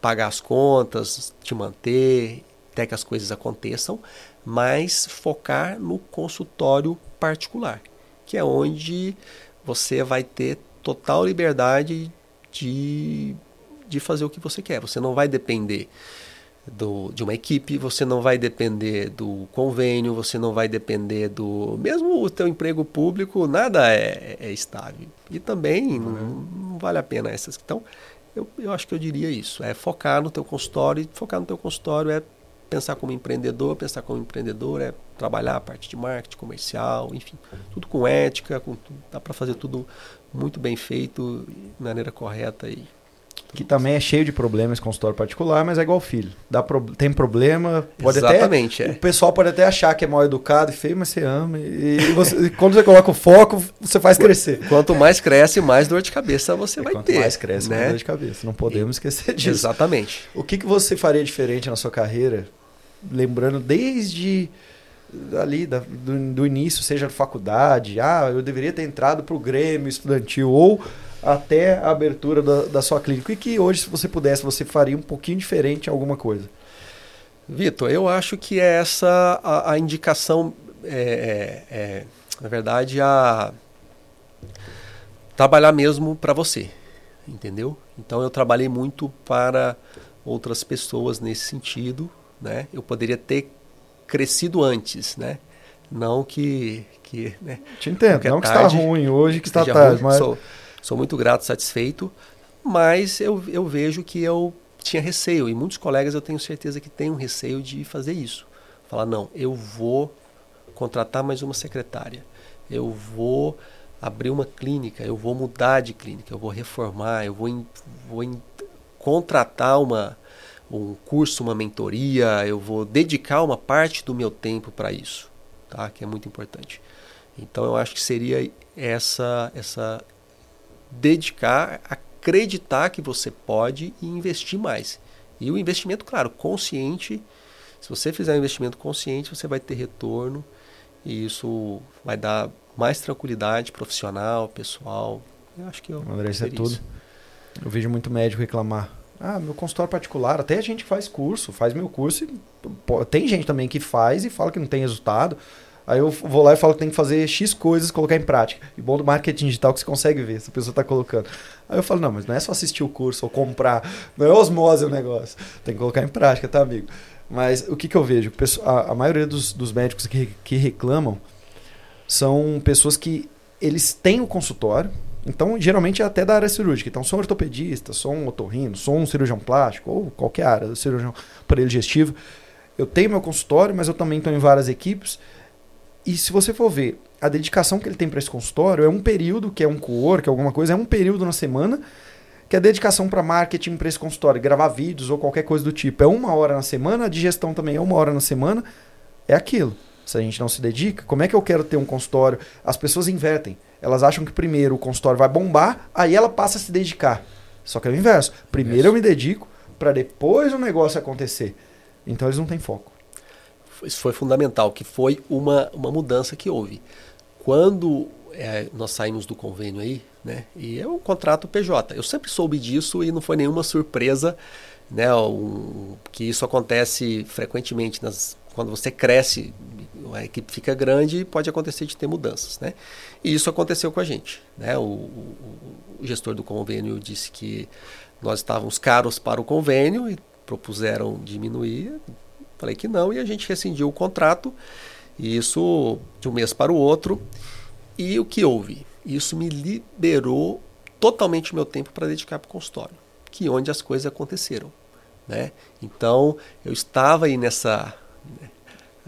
pagar as contas, te manter até que as coisas aconteçam, mas focar no consultório particular, que é onde você vai ter total liberdade de, de fazer o que você quer. Você não vai depender do, de uma equipe, você não vai depender do convênio, você não vai depender do. Mesmo o teu emprego público, nada é, é estável. E também uhum. não, não, vale a pena essas. Então, eu, eu acho que eu diria isso. É focar no teu consultório, e focar no teu consultório é pensar como empreendedor, pensar como empreendedor é trabalhar a parte de marketing comercial, enfim, tudo com ética, com, dá para fazer tudo muito bem feito, de maneira correta e que também é cheio de problemas consultório particular, mas é igual filho. Dá pro, tem problema, pode Exatamente, até. É. O pessoal pode até achar que é mal educado e feio, mas você ama. E, você, quando você coloca o foco, você faz crescer. Quanto mais cresce, mais dor de cabeça você vai quanto ter. Quanto mais cresce, né? mais dor de cabeça. Não podemos e, esquecer disso. Exatamente. O que, que você faria diferente na sua carreira lembrando desde ali da, do, do, início, seja da faculdade, ah, eu deveria ter entrado para o Grêmio estudantil, ou até a abertura da, da sua clínica. E que hoje, se você pudesse, você faria um pouquinho diferente alguma coisa? Vitor, eu acho que é essa a, a indicação, é, é, é, na verdade, a trabalhar mesmo para você, entendeu? Então eu trabalhei muito para outras pessoas nesse sentido, né? Eu poderia ter crescido antes, né? Não que que, né? Te entendo, não que está ruim hoje, que está tarde, ruim, mas sou, sou muito grato, satisfeito, mas eu, eu vejo que eu tinha receio e muitos colegas eu tenho certeza que têm um receio de fazer isso. Falar não, eu vou contratar mais uma secretária. Eu vou abrir uma clínica, eu vou mudar de clínica, eu vou reformar, eu vou, in, vou in, contratar uma um curso, uma mentoria, eu vou dedicar uma parte do meu tempo para isso, tá? Que é muito importante. Então eu acho que seria essa essa dedicar acreditar que você pode e investir mais. E o investimento, claro, consciente. Se você fizer um investimento consciente, você vai ter retorno e isso vai dar mais tranquilidade profissional, pessoal. Eu acho que eu André, isso é tudo. Eu vejo muito médico reclamar. Ah, meu consultório particular, até a gente faz curso, faz meu curso e tem gente também que faz e fala que não tem resultado. Aí eu vou lá e falo que tem que fazer X coisas, colocar em prática. E bom do marketing digital que você consegue ver se a pessoa está colocando. Aí eu falo, não, mas não é só assistir o curso ou comprar, não é osmose o negócio. Tem que colocar em prática, tá, amigo? Mas o que, que eu vejo? A, a maioria dos, dos médicos que, que reclamam são pessoas que eles têm o consultório, então geralmente é até da área cirúrgica. Então sou um ortopedista, sou um otorrino, sou um cirurgião plástico ou qualquer área, cirurgião aparelho digestivo. Eu tenho meu consultório, mas eu também estou em várias equipes. E se você for ver a dedicação que ele tem para esse consultório, é um período, que é um coor, que é alguma coisa, é um período na semana que é dedicação para marketing para esse consultório, gravar vídeos ou qualquer coisa do tipo. É uma hora na semana, a digestão também é uma hora na semana. É aquilo. Se a gente não se dedica, como é que eu quero ter um consultório? As pessoas invertem. Elas acham que primeiro o consultório vai bombar, aí ela passa a se dedicar. Só que é o inverso. Primeiro Isso. eu me dedico para depois o negócio acontecer. Então eles não têm foco. Isso foi fundamental, que foi uma, uma mudança que houve. Quando é, nós saímos do convênio aí, né? E é um contrato PJ. Eu sempre soube disso e não foi nenhuma surpresa, né? Um, que isso acontece frequentemente nas, quando você cresce, a equipe fica grande e pode acontecer de ter mudanças, né? E isso aconteceu com a gente, né? O, o, o gestor do convênio disse que nós estávamos caros para o convênio e propuseram diminuir. Falei que não e a gente rescindiu o contrato. E isso de um mês para o outro. E o que houve? Isso me liberou totalmente o meu tempo para dedicar para o consultório, que é onde as coisas aconteceram. Né? Então, eu estava aí nessa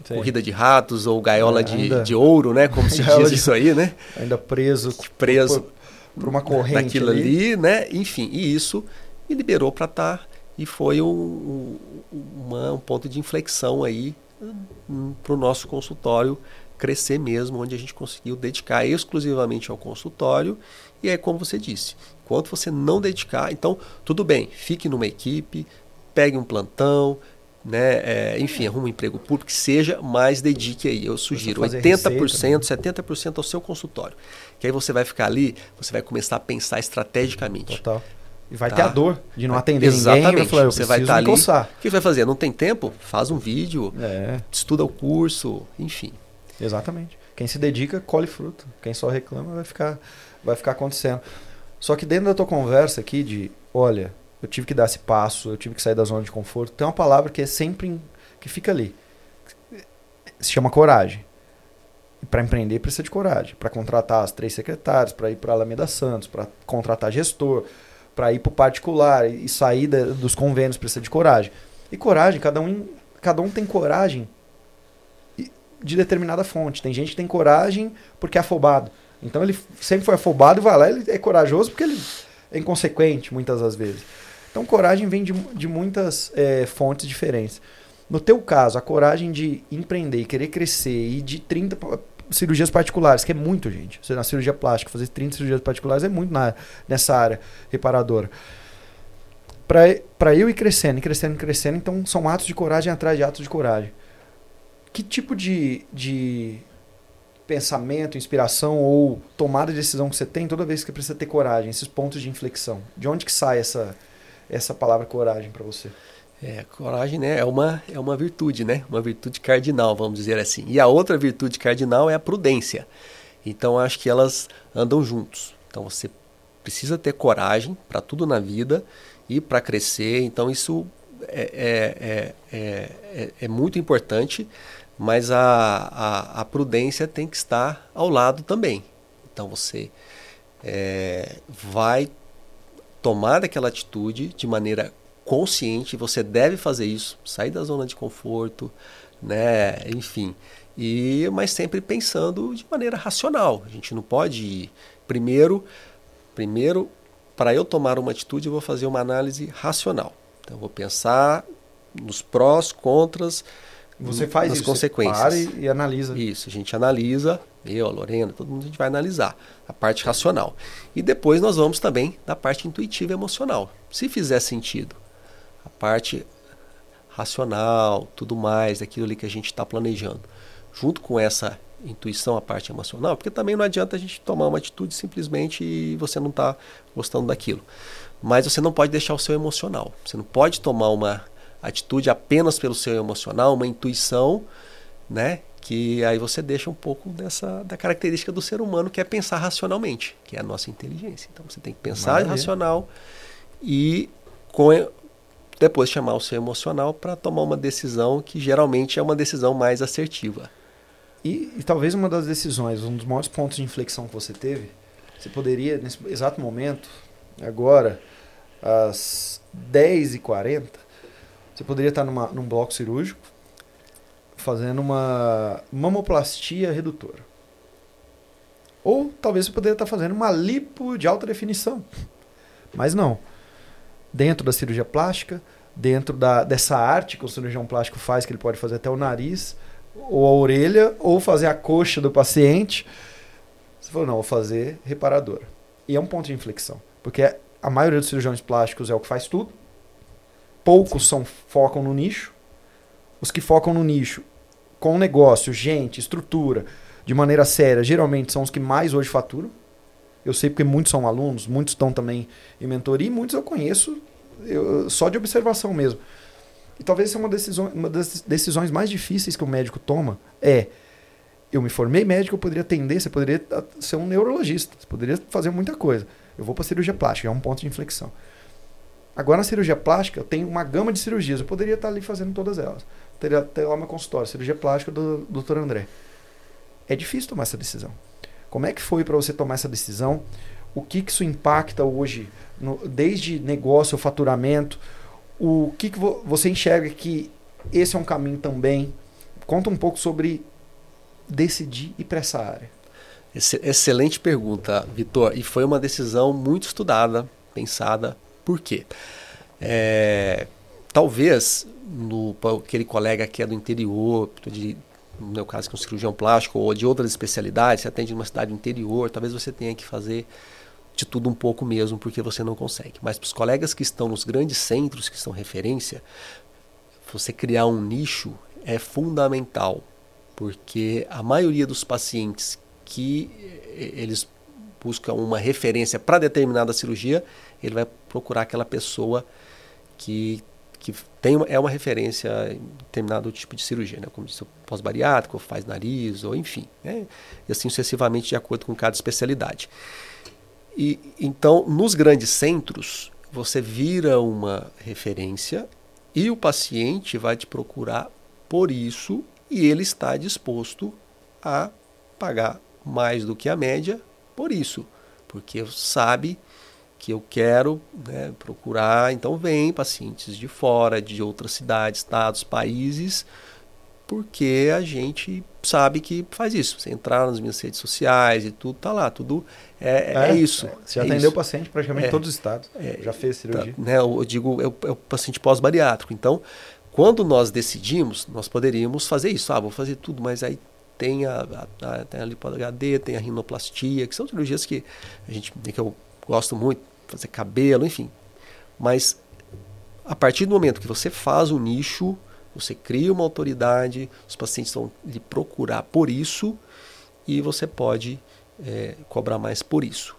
né, corrida de ratos ou gaiola é, de, de ouro, né? Como se diz isso aí, né? Ainda preso. Preso por, por uma corrente. Naquilo ali. ali, né? Enfim, e isso me liberou para estar. Tá, e foi um, um, uma, um ponto de inflexão aí um, para o nosso consultório crescer mesmo, onde a gente conseguiu dedicar exclusivamente ao consultório. E é como você disse, enquanto você não dedicar, então tudo bem, fique numa equipe, pegue um plantão, né? É, enfim, arruma um emprego público que seja, mas dedique aí. Eu sugiro 80%, receita, 70% né? ao seu consultório. Que aí você vai ficar ali, você vai começar a pensar estrategicamente. Total. E vai tá? ter a dor de não atender Exatamente. ninguém. Falar, você vai estar tá ali. O que você vai fazer? Não tem tempo? Faz um vídeo, é. estuda o curso, enfim. Exatamente. Quem se dedica, colhe fruto. Quem só reclama, vai ficar, vai ficar acontecendo. Só que dentro da tua conversa aqui de, olha, eu tive que dar esse passo, eu tive que sair da zona de conforto, tem uma palavra que é sempre, que fica ali. Se chama coragem. Para empreender precisa de coragem. Para contratar as três secretárias, para ir para Alameda Santos, para contratar gestor, para ir para o particular e sair dos convênios precisa de coragem. E coragem, cada um, cada um tem coragem de determinada fonte. Tem gente que tem coragem porque é afobado. Então ele sempre foi afobado e vai lá, ele é corajoso porque ele é inconsequente muitas das vezes. Então coragem vem de, de muitas é, fontes diferentes. No teu caso, a coragem de empreender, querer crescer e de 30 cirurgias particulares, que é muito, gente. Na cirurgia plástica, fazer 30 cirurgias particulares é muito na, nessa área reparadora. Para eu ir crescendo, e crescendo, crescendo, então são atos de coragem atrás de atos de coragem que tipo de, de pensamento, inspiração ou tomada de decisão que você tem toda vez que precisa ter coragem, esses pontos de inflexão? De onde que sai essa, essa palavra coragem para você? É, coragem né, é, uma, é uma virtude, né? Uma virtude cardinal, vamos dizer assim. E a outra virtude cardinal é a prudência. Então, acho que elas andam juntos. Então, você precisa ter coragem para tudo na vida e para crescer. Então, isso é, é, é, é, muito importante mas a, a, a, prudência tem que estar ao lado também. Então você é, vai tomar aquela atitude de maneira consciente, você deve fazer isso, sair da zona de conforto, né? enfim. E, mas sempre pensando de maneira racional. A gente não pode ir. Primeiro, primeiro para eu tomar uma atitude, eu vou fazer uma análise racional. Então, eu vou pensar nos prós, contras, você faz nas isso, consequências. e, e analisa. Isso, a gente analisa eu, a Lorena, todo mundo a gente vai analisar a parte racional. E depois nós vamos também da parte intuitiva e emocional. Se fizer sentido, a parte racional, tudo mais, daquilo ali que a gente está planejando, junto com essa intuição, a parte emocional, porque também não adianta a gente tomar uma atitude simplesmente e você não está gostando daquilo. Mas você não pode deixar o seu emocional. Você não pode tomar uma atitude apenas pelo seu emocional, uma intuição, né? Que aí você deixa um pouco dessa da característica do ser humano que é pensar racionalmente, que é a nossa inteligência. Então você tem que pensar Maravilha. racional e com depois chamar o seu emocional para tomar uma decisão que geralmente é uma decisão mais assertiva. E, e, talvez uma das decisões, um dos maiores pontos de inflexão que você teve, você poderia, nesse exato momento, agora, às 10h40, você poderia estar numa, num bloco cirúrgico fazendo uma mamoplastia redutora. Ou talvez você poderia estar fazendo uma lipo de alta definição. Mas não. Dentro da cirurgia plástica, dentro da, dessa arte que o cirurgião plástico faz, que ele pode fazer até o nariz, ou a orelha, ou fazer a coxa do paciente. Você falou, não, vou fazer reparadora. E é um ponto de inflexão. Porque a maioria dos cirurgiões plásticos é o que faz tudo poucos são, focam no nicho. Os que focam no nicho com negócio, gente, estrutura, de maneira séria, geralmente são os que mais hoje faturam. Eu sei porque muitos são alunos, muitos estão também em mentoria e muitos eu conheço eu, só de observação mesmo. E talvez essa é uma, decisão, uma das decisões mais difíceis que o médico toma é eu me formei médico, eu poderia atender, você poderia ser um neurologista, você poderia fazer muita coisa. Eu vou para cirurgia plástica, é um ponto de inflexão. Agora, na cirurgia plástica, eu tenho uma gama de cirurgias. Eu poderia estar ali fazendo todas elas. Teria até lá meu consultório, cirurgia plástica do, do Dr. André. É difícil tomar essa decisão. Como é que foi para você tomar essa decisão? O que, que isso impacta hoje, no, desde negócio, faturamento? O que, que vo, você enxerga que esse é um caminho também? Conta um pouco sobre decidir ir para essa área. Excelente pergunta, Vitor. E foi uma decisão muito estudada, pensada, por quê? É, talvez no, aquele colega que é do interior, de, no meu caso que é um cirurgião plástico ou de outras especialidades, você atende numa cidade interior, talvez você tenha que fazer de tudo um pouco mesmo, porque você não consegue. Mas para os colegas que estão nos grandes centros, que são referência, você criar um nicho é fundamental, porque a maioria dos pacientes que eles buscam uma referência para determinada cirurgia, ele vai procurar aquela pessoa que, que tem é uma referência em determinado tipo de cirurgia, né? como disse, pós-bariátrico, faz nariz, ou enfim. Né? E assim sucessivamente, de acordo com cada especialidade. E, então, nos grandes centros, você vira uma referência e o paciente vai te procurar por isso e ele está disposto a pagar mais do que a média por isso, porque sabe que eu quero né, procurar. Então, vem pacientes de fora, de outras cidades, estados, países, porque a gente sabe que faz isso. Você entrar nas minhas redes sociais e tudo, tá lá, tudo é, é, é isso. É. Você já é atendeu isso. paciente praticamente em é. todos os estados, é. já fez cirurgia. Tá, né, eu digo, é o, é o paciente pós-bariátrico. Então, quando nós decidimos, nós poderíamos fazer isso. Ah, vou fazer tudo, mas aí tem a, a, a, tem a lipo HD, tem a rinoplastia, que são cirurgias que a gente que eu gosto muito, fazer cabelo, enfim. Mas a partir do momento que você faz o um nicho, você cria uma autoridade, os pacientes vão lhe procurar por isso e você pode é, cobrar mais por isso.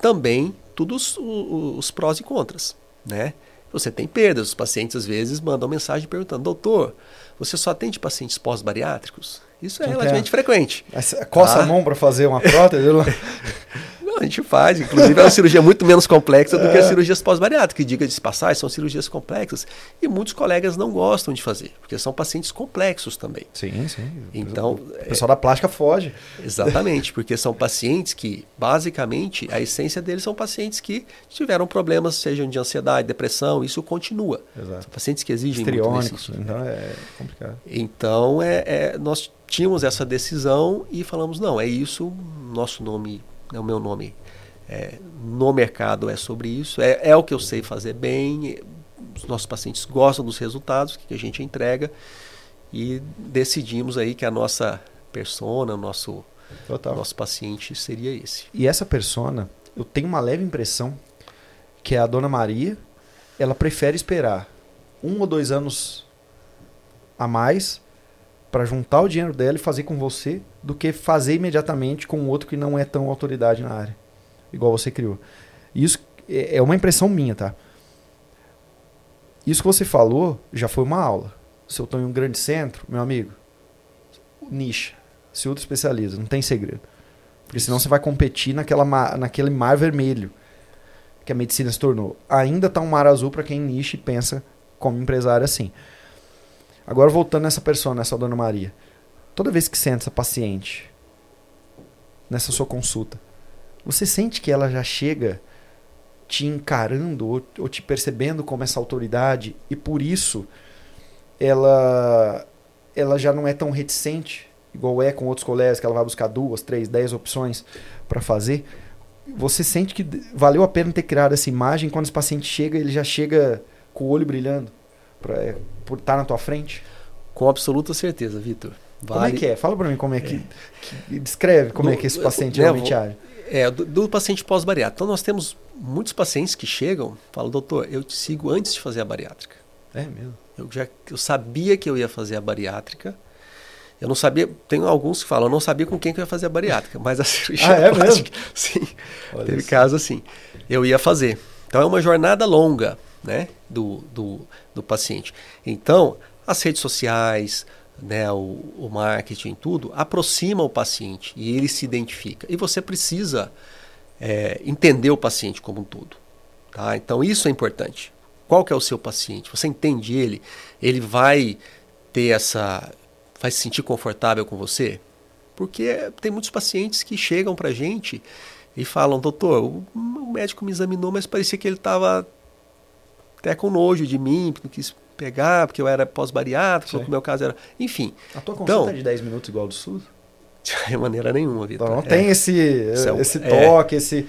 Também todos os, os prós e contras, né? Você tem perdas, os pacientes às vezes mandam mensagem perguntando: "Doutor, você só atende pacientes pós-bariátricos?" Isso é relativamente frequente. Coça tá? a mão para fazer uma prótese? a gente faz. Inclusive, é uma cirurgia muito menos complexa do que as é. cirurgias pós-bariátricas, que, diga de passagem, são cirurgias complexas. E muitos colegas não gostam de fazer, porque são pacientes complexos também. Sim, sim. Então, o pessoal é... da plástica foge. Exatamente, porque são pacientes que, basicamente, a essência deles são pacientes que tiveram problemas, sejam de ansiedade, depressão, isso continua. Exato. São pacientes que exigem muito isso. Então, é complicado. Então, é, é, nós tínhamos essa decisão e falamos, não, é isso, nosso nome é o meu nome é, no mercado é sobre isso, é, é o que eu sei fazer bem, os nossos pacientes gostam dos resultados que a gente entrega e decidimos aí que a nossa persona, o nosso Total. Nosso paciente seria esse. E essa persona, eu tenho uma leve impressão que é a Dona Maria, ela prefere esperar um ou dois anos a mais para juntar o dinheiro dela e fazer com você do que fazer imediatamente com outro que não é tão autoridade na área, igual você criou. Isso é, é uma impressão minha, tá? Isso que você falou já foi uma aula. Se eu estou em um grande centro, meu amigo, nicha, se outro especializa, não tem segredo. Porque senão você vai competir naquela, naquele mar vermelho que a medicina se tornou. Ainda está um mar azul para quem nicha e pensa como empresário assim. Agora voltando nessa pessoa, nessa dona Maria. Toda vez que sente essa paciente nessa sua consulta, você sente que ela já chega te encarando ou, ou te percebendo como essa autoridade e por isso ela ela já não é tão reticente igual é com outros colegas que ela vai buscar duas, três, dez opções para fazer. Você sente que valeu a pena ter criado essa imagem quando esse paciente chega, ele já chega com o olho brilhando? Pra, é, por estar na tua frente? Com absoluta certeza, Vitor. Vale... Como é que é? Fala para mim como é que, é. que descreve como do, é que esse paciente realmente age. É, do, do paciente pós-bariátrico. Então nós temos muitos pacientes que chegam, falam, doutor, eu te sigo antes de fazer a bariátrica. É mesmo? Eu já eu sabia que eu ia fazer a bariátrica. Eu não sabia, tem alguns que falam, eu não sabia com quem que eu ia fazer a bariátrica, mas a cirurgia ah, é plástica, mesmo? sim. Olha teve isso. caso assim. Eu ia fazer. Então é uma jornada longa, né, do, do, do paciente. Então, as redes sociais, né, o, o marketing, tudo, aproxima o paciente e ele se identifica. E você precisa é, entender o paciente como um todo. Tá? Então isso é importante. Qual que é o seu paciente? Você entende ele? Ele vai ter essa. vai se sentir confortável com você? Porque tem muitos pacientes que chegam para gente e falam, doutor, o médico me examinou, mas parecia que ele estava até com nojo de mim, não quis pegar, porque eu era pós-bariátrico, o meu caso era. Enfim. A tua consulta então, é de 10 minutos igual do SUS? De maneira nenhuma, Vitor. Então, não é. tem esse, é esse é. toque, é. esse,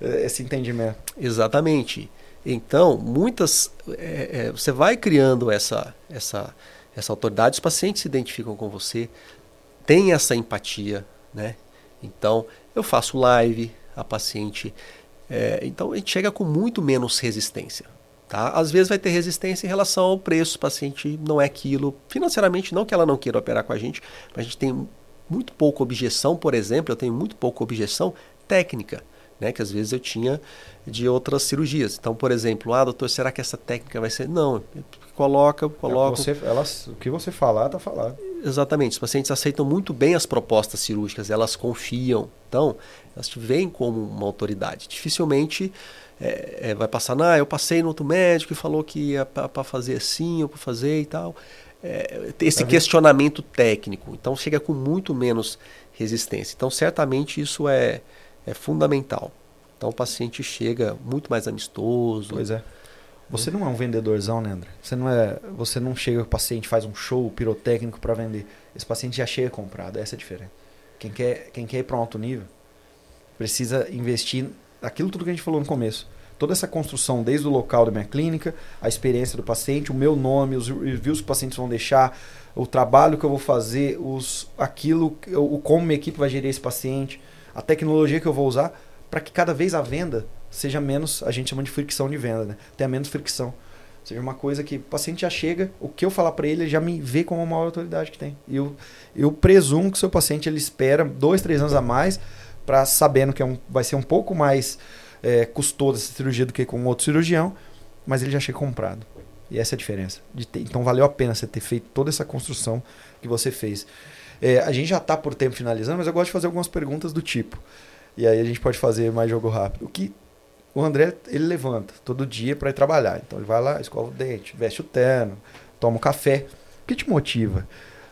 esse entendimento. Exatamente. Então, muitas. É, você vai criando essa, essa, essa autoridade, os pacientes se identificam com você, tem essa empatia, né? Então, eu faço live, a paciente. Então, a gente chega com muito menos resistência. Tá? Às vezes vai ter resistência em relação ao preço, o paciente não é aquilo. Financeiramente, não que ela não queira operar com a gente, mas a gente tem muito pouca objeção, por exemplo, eu tenho muito pouca objeção técnica, né? Que às vezes eu tinha de outras cirurgias. Então, por exemplo, ah, doutor, será que essa técnica vai ser? Não, coloca, coloca. É, você, o que você falar, tá falado. Exatamente. Os pacientes aceitam muito bem as propostas cirúrgicas, elas confiam. Então, elas te veem como uma autoridade. Dificilmente é, é, vai passar, ah, eu passei no outro médico e falou que ia para fazer assim ou para fazer e tal. É, esse questionamento técnico. Então chega com muito menos resistência. Então certamente isso é, é fundamental. Então o paciente chega muito mais amistoso. Pois é. Você não é um vendedorzão, né, André? Você não é, você não chega o paciente faz um show pirotécnico para vender. Esse paciente já chega comprado, essa é a diferença. Quem quer, quem quer ir para um alto nível precisa investir aquilo tudo que a gente falou no começo. Toda essa construção, desde o local da minha clínica, a experiência do paciente, o meu nome, os reviews que os pacientes vão deixar, o trabalho que eu vou fazer, os, aquilo, o, como minha equipe vai gerir esse paciente, a tecnologia que eu vou usar, para que cada vez a venda seja menos, a gente chama de fricção de venda, né? tenha menos fricção. Seja uma coisa que o paciente já chega, o que eu falar para ele, ele já me vê como a maior autoridade que tem. E eu, eu presumo que o seu paciente ele espera dois, três anos a mais para sabendo que é um, vai ser um pouco mais é, custosa essa cirurgia do que com outro cirurgião, mas ele já chega comprado. E essa é a diferença. Ter, então valeu a pena você ter feito toda essa construção que você fez. É, a gente já está por tempo finalizando, mas eu gosto de fazer algumas perguntas do tipo. E aí a gente pode fazer mais jogo rápido. O que o André ele levanta todo dia para ir trabalhar. Então ele vai lá, escova o dente, veste o terno, toma um café. O que te motiva?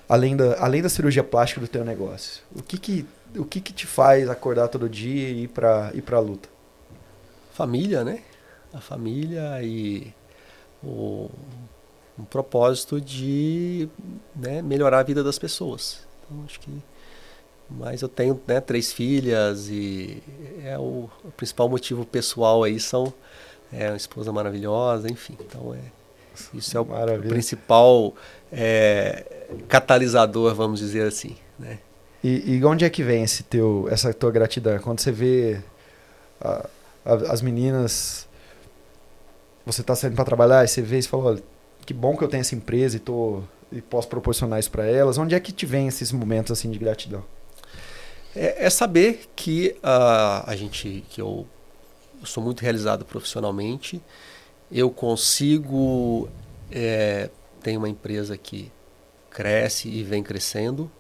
Além da, além da cirurgia plástica do teu negócio. O que que o que, que te faz acordar todo dia e ir para ir a luta? Família, né? A família e o um propósito de né, melhorar a vida das pessoas. Então, acho que mas eu tenho né, três filhas e é o, o, principal motivo pessoal aí são é, uma esposa maravilhosa, enfim. Então é isso é o, o principal é, catalisador, vamos dizer assim, né? E, e, onde é que vem esse teu, essa tua gratidão? Quando você vê a, a, as meninas, você está saindo para trabalhar e você vê e você fala, olha, que bom que eu tenho essa empresa e, tô, e posso proporcionar isso para elas. Onde é que te vem esses momentos assim de gratidão? É, é saber que uh, a gente, que eu, eu, sou muito realizado profissionalmente, eu consigo, é, tenho uma empresa que cresce e vem crescendo,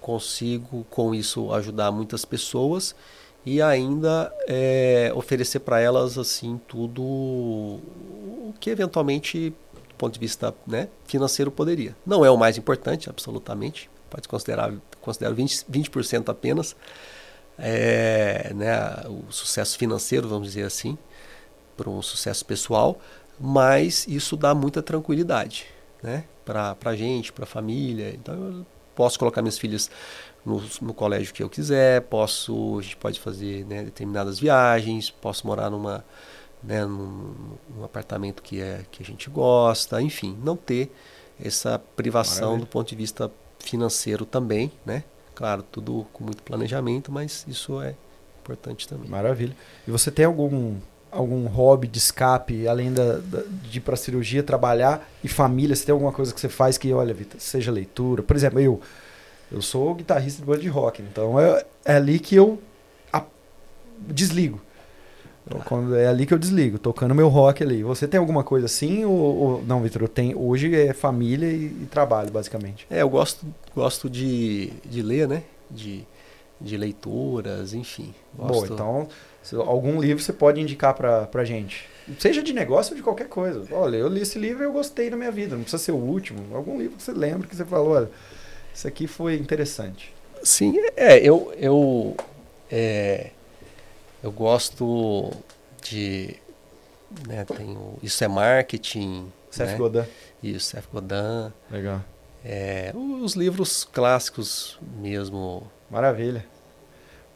consigo com isso ajudar muitas pessoas e ainda é, oferecer para elas assim tudo o que eventualmente do ponto de vista né, financeiro poderia. Não é o mais importante, absolutamente, pode considerar considero 20%, 20 apenas, é, né, o sucesso financeiro, vamos dizer assim, para um sucesso pessoal, mas isso dá muita tranquilidade né, para a gente, para a família. Então eu posso colocar minhas filhas no, no, colégio que eu quiser, posso, a gente pode fazer né, determinadas viagens, posso morar numa, né, num, num, apartamento que, é, que a gente gosta, enfim, não ter essa privação Maravilha. do ponto de vista financeiro também, né? Claro, tudo com muito planejamento, mas isso é importante também. Maravilha. E você tem algum algum hobby de escape, além da, da de ir para cirurgia, trabalhar e família? Você tem alguma coisa que você faz que, olha, Vitor, seja leitura? Por exemplo, eu eu sou guitarrista de banda de rock, então é, é ali que eu a, desligo. Então, quando é ali que eu desligo, tocando meu rock ali. Você tem alguma coisa assim ou, ou não, Vitor? Eu tenho hoje é família e, e, trabalho basicamente. É, eu gosto gosto de, de ler, né? De, de leituras, enfim. Gosto... Bom, então se, algum livro você pode indicar para pra gente. Seja de negócio ou de qualquer coisa. Olha, eu li esse livro e eu gostei na minha vida. Não precisa ser o último. Algum livro que você lembra que você falou, olha, isso aqui foi interessante. Sim, é, eu, eu é, eu gosto de. Né, tenho, isso é marketing. Seth né? Godin. Isso, Seth Godin. Legal. É, os livros clássicos mesmo. Maravilha.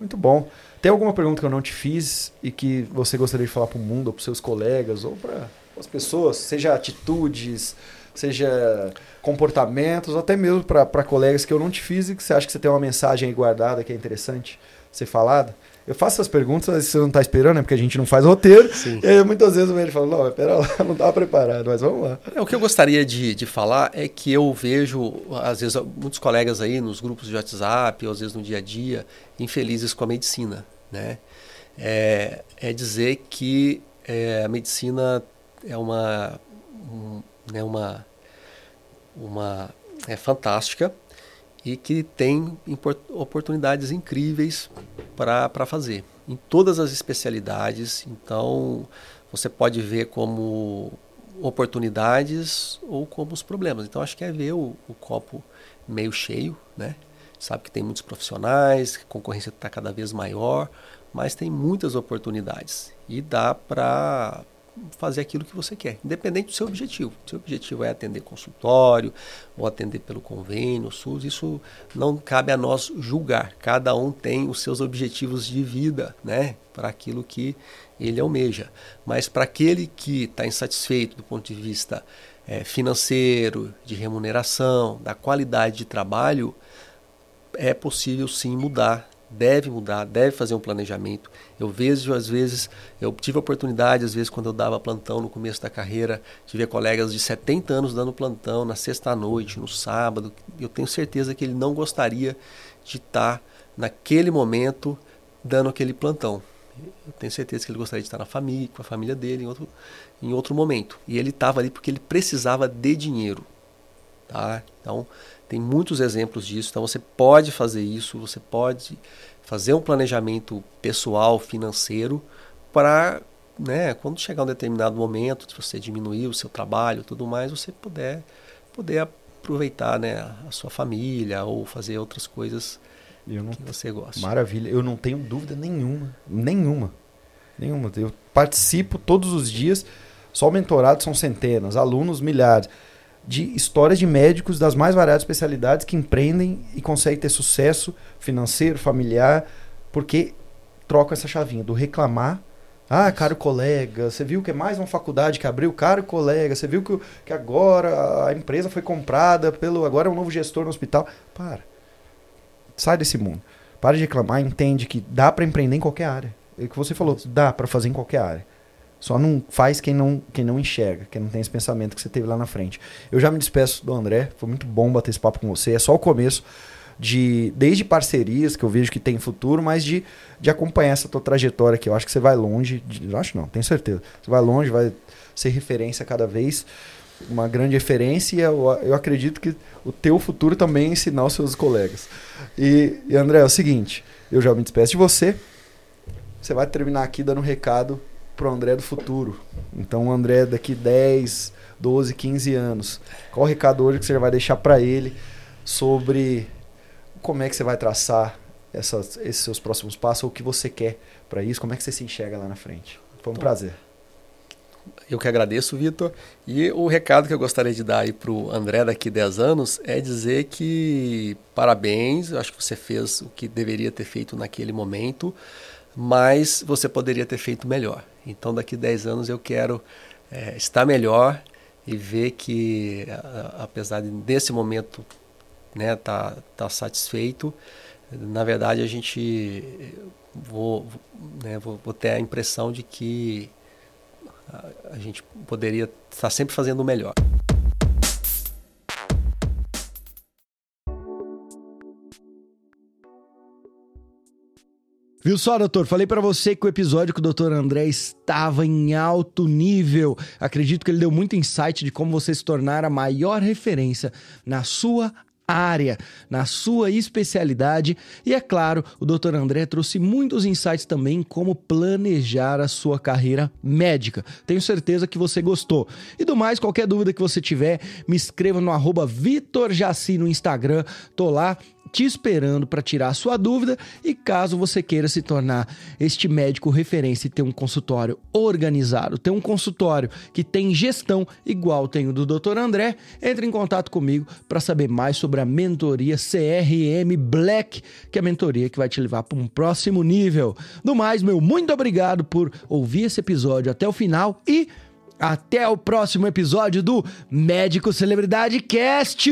Muito bom. Tem alguma pergunta que eu não te fiz e que você gostaria de falar para o mundo, ou para os seus colegas, ou para as pessoas, seja atitudes, seja comportamentos, ou até mesmo para colegas que eu não te fiz e que você acha que você tem uma mensagem aí guardada que é interessante ser falada? Eu faço essas perguntas, mas você não está esperando, né? Porque a gente não faz roteiro. Sim. E aí, muitas vezes ele fala, não, pera lá, não estava preparado, mas vamos lá. É, o que eu gostaria de, de falar é que eu vejo, às vezes, muitos colegas aí nos grupos de WhatsApp, ou às vezes no dia a dia, infelizes com a medicina, né? É, é dizer que é, a medicina é uma, um, né, uma, uma é fantástica, e que tem oportunidades incríveis para fazer em todas as especialidades. Então, você pode ver como oportunidades ou como os problemas. Então, acho que é ver o, o copo meio cheio, né? Sabe que tem muitos profissionais, que a concorrência está cada vez maior, mas tem muitas oportunidades e dá para fazer aquilo que você quer, independente do seu objetivo. Se o objetivo é atender consultório ou atender pelo convênio, SUS, isso não cabe a nós julgar. Cada um tem os seus objetivos de vida, né, para aquilo que ele almeja. Mas para aquele que está insatisfeito do ponto de vista é, financeiro, de remuneração, da qualidade de trabalho, é possível sim mudar deve mudar, deve fazer um planejamento. Eu vejo, às vezes, eu tive a oportunidade, às vezes, quando eu dava plantão no começo da carreira, ver colegas de 70 anos dando plantão na sexta-noite, no sábado. Eu tenho certeza que ele não gostaria de estar, naquele momento, dando aquele plantão. Eu tenho certeza que ele gostaria de estar na família, com a família dele, em outro, em outro momento. E ele estava ali porque ele precisava de dinheiro. Tá? Então, tem muitos exemplos disso. Então você pode fazer isso, você pode fazer um planejamento pessoal, financeiro, para né, quando chegar um determinado momento, se você diminuir o seu trabalho tudo mais, você puder, poder aproveitar né, a sua família ou fazer outras coisas não, que você gosta. Maravilha, eu não tenho dúvida nenhuma, nenhuma, nenhuma. Eu participo todos os dias, só o mentorado são centenas, alunos milhares de histórias de médicos das mais variadas especialidades que empreendem e conseguem ter sucesso financeiro, familiar, porque trocam essa chavinha do reclamar. Ah, caro colega, você viu que é mais uma faculdade que abriu? Caro colega, você viu que, que agora a empresa foi comprada pelo. Agora é um novo gestor no hospital. Para. sai desse mundo. Para de reclamar, entende que dá para empreender em qualquer área. É o que você falou, dá para fazer em qualquer área. Só não faz quem não, quem não enxerga, quem não tem esse pensamento que você teve lá na frente. Eu já me despeço do André, foi muito bom bater esse papo com você. É só o começo de desde parcerias que eu vejo que tem futuro, mas de, de acompanhar essa tua trajetória que eu acho que você vai longe, de, acho não, tenho certeza. Você vai longe, vai ser referência cada vez, uma grande referência e eu, eu acredito que o teu futuro também é ensinar os seus colegas. E, e André, é o seguinte, eu já me despeço de você. Você vai terminar aqui dando um recado pro André do futuro. Então, o André daqui 10, 12, 15 anos. Qual o recado hoje que você vai deixar para ele sobre como é que você vai traçar essas, esses seus próximos passos, ou o que você quer para isso, como é que você se enxerga lá na frente? Foi um então, prazer. Eu que agradeço, Vitor. E o recado que eu gostaria de dar aí para o André daqui 10 anos é dizer que parabéns, eu acho que você fez o que deveria ter feito naquele momento, mas você poderia ter feito melhor. Então, daqui 10 anos eu quero é, estar melhor e ver que, apesar de nesse momento né, tá, tá satisfeito, na verdade a gente vou, né, vou, vou ter a impressão de que a, a gente poderia estar sempre fazendo o melhor. Viu só, doutor? Falei para você que o episódio com o doutor André estava em alto nível. Acredito que ele deu muito insight de como você se tornar a maior referência na sua área, na sua especialidade. E é claro, o Dr. André trouxe muitos insights também como planejar a sua carreira médica. Tenho certeza que você gostou. E do mais, qualquer dúvida que você tiver, me escreva no arroba Vitor Jaci no Instagram. Tô lá te esperando para tirar a sua dúvida e caso você queira se tornar este médico referência e ter um consultório organizado, ter um consultório que tem gestão igual tem o do Dr. André, entre em contato comigo para saber mais sobre a mentoria CRM Black, que é a mentoria que vai te levar para um próximo nível. No mais, meu muito obrigado por ouvir esse episódio até o final e até o próximo episódio do Médico Celebridade Cast.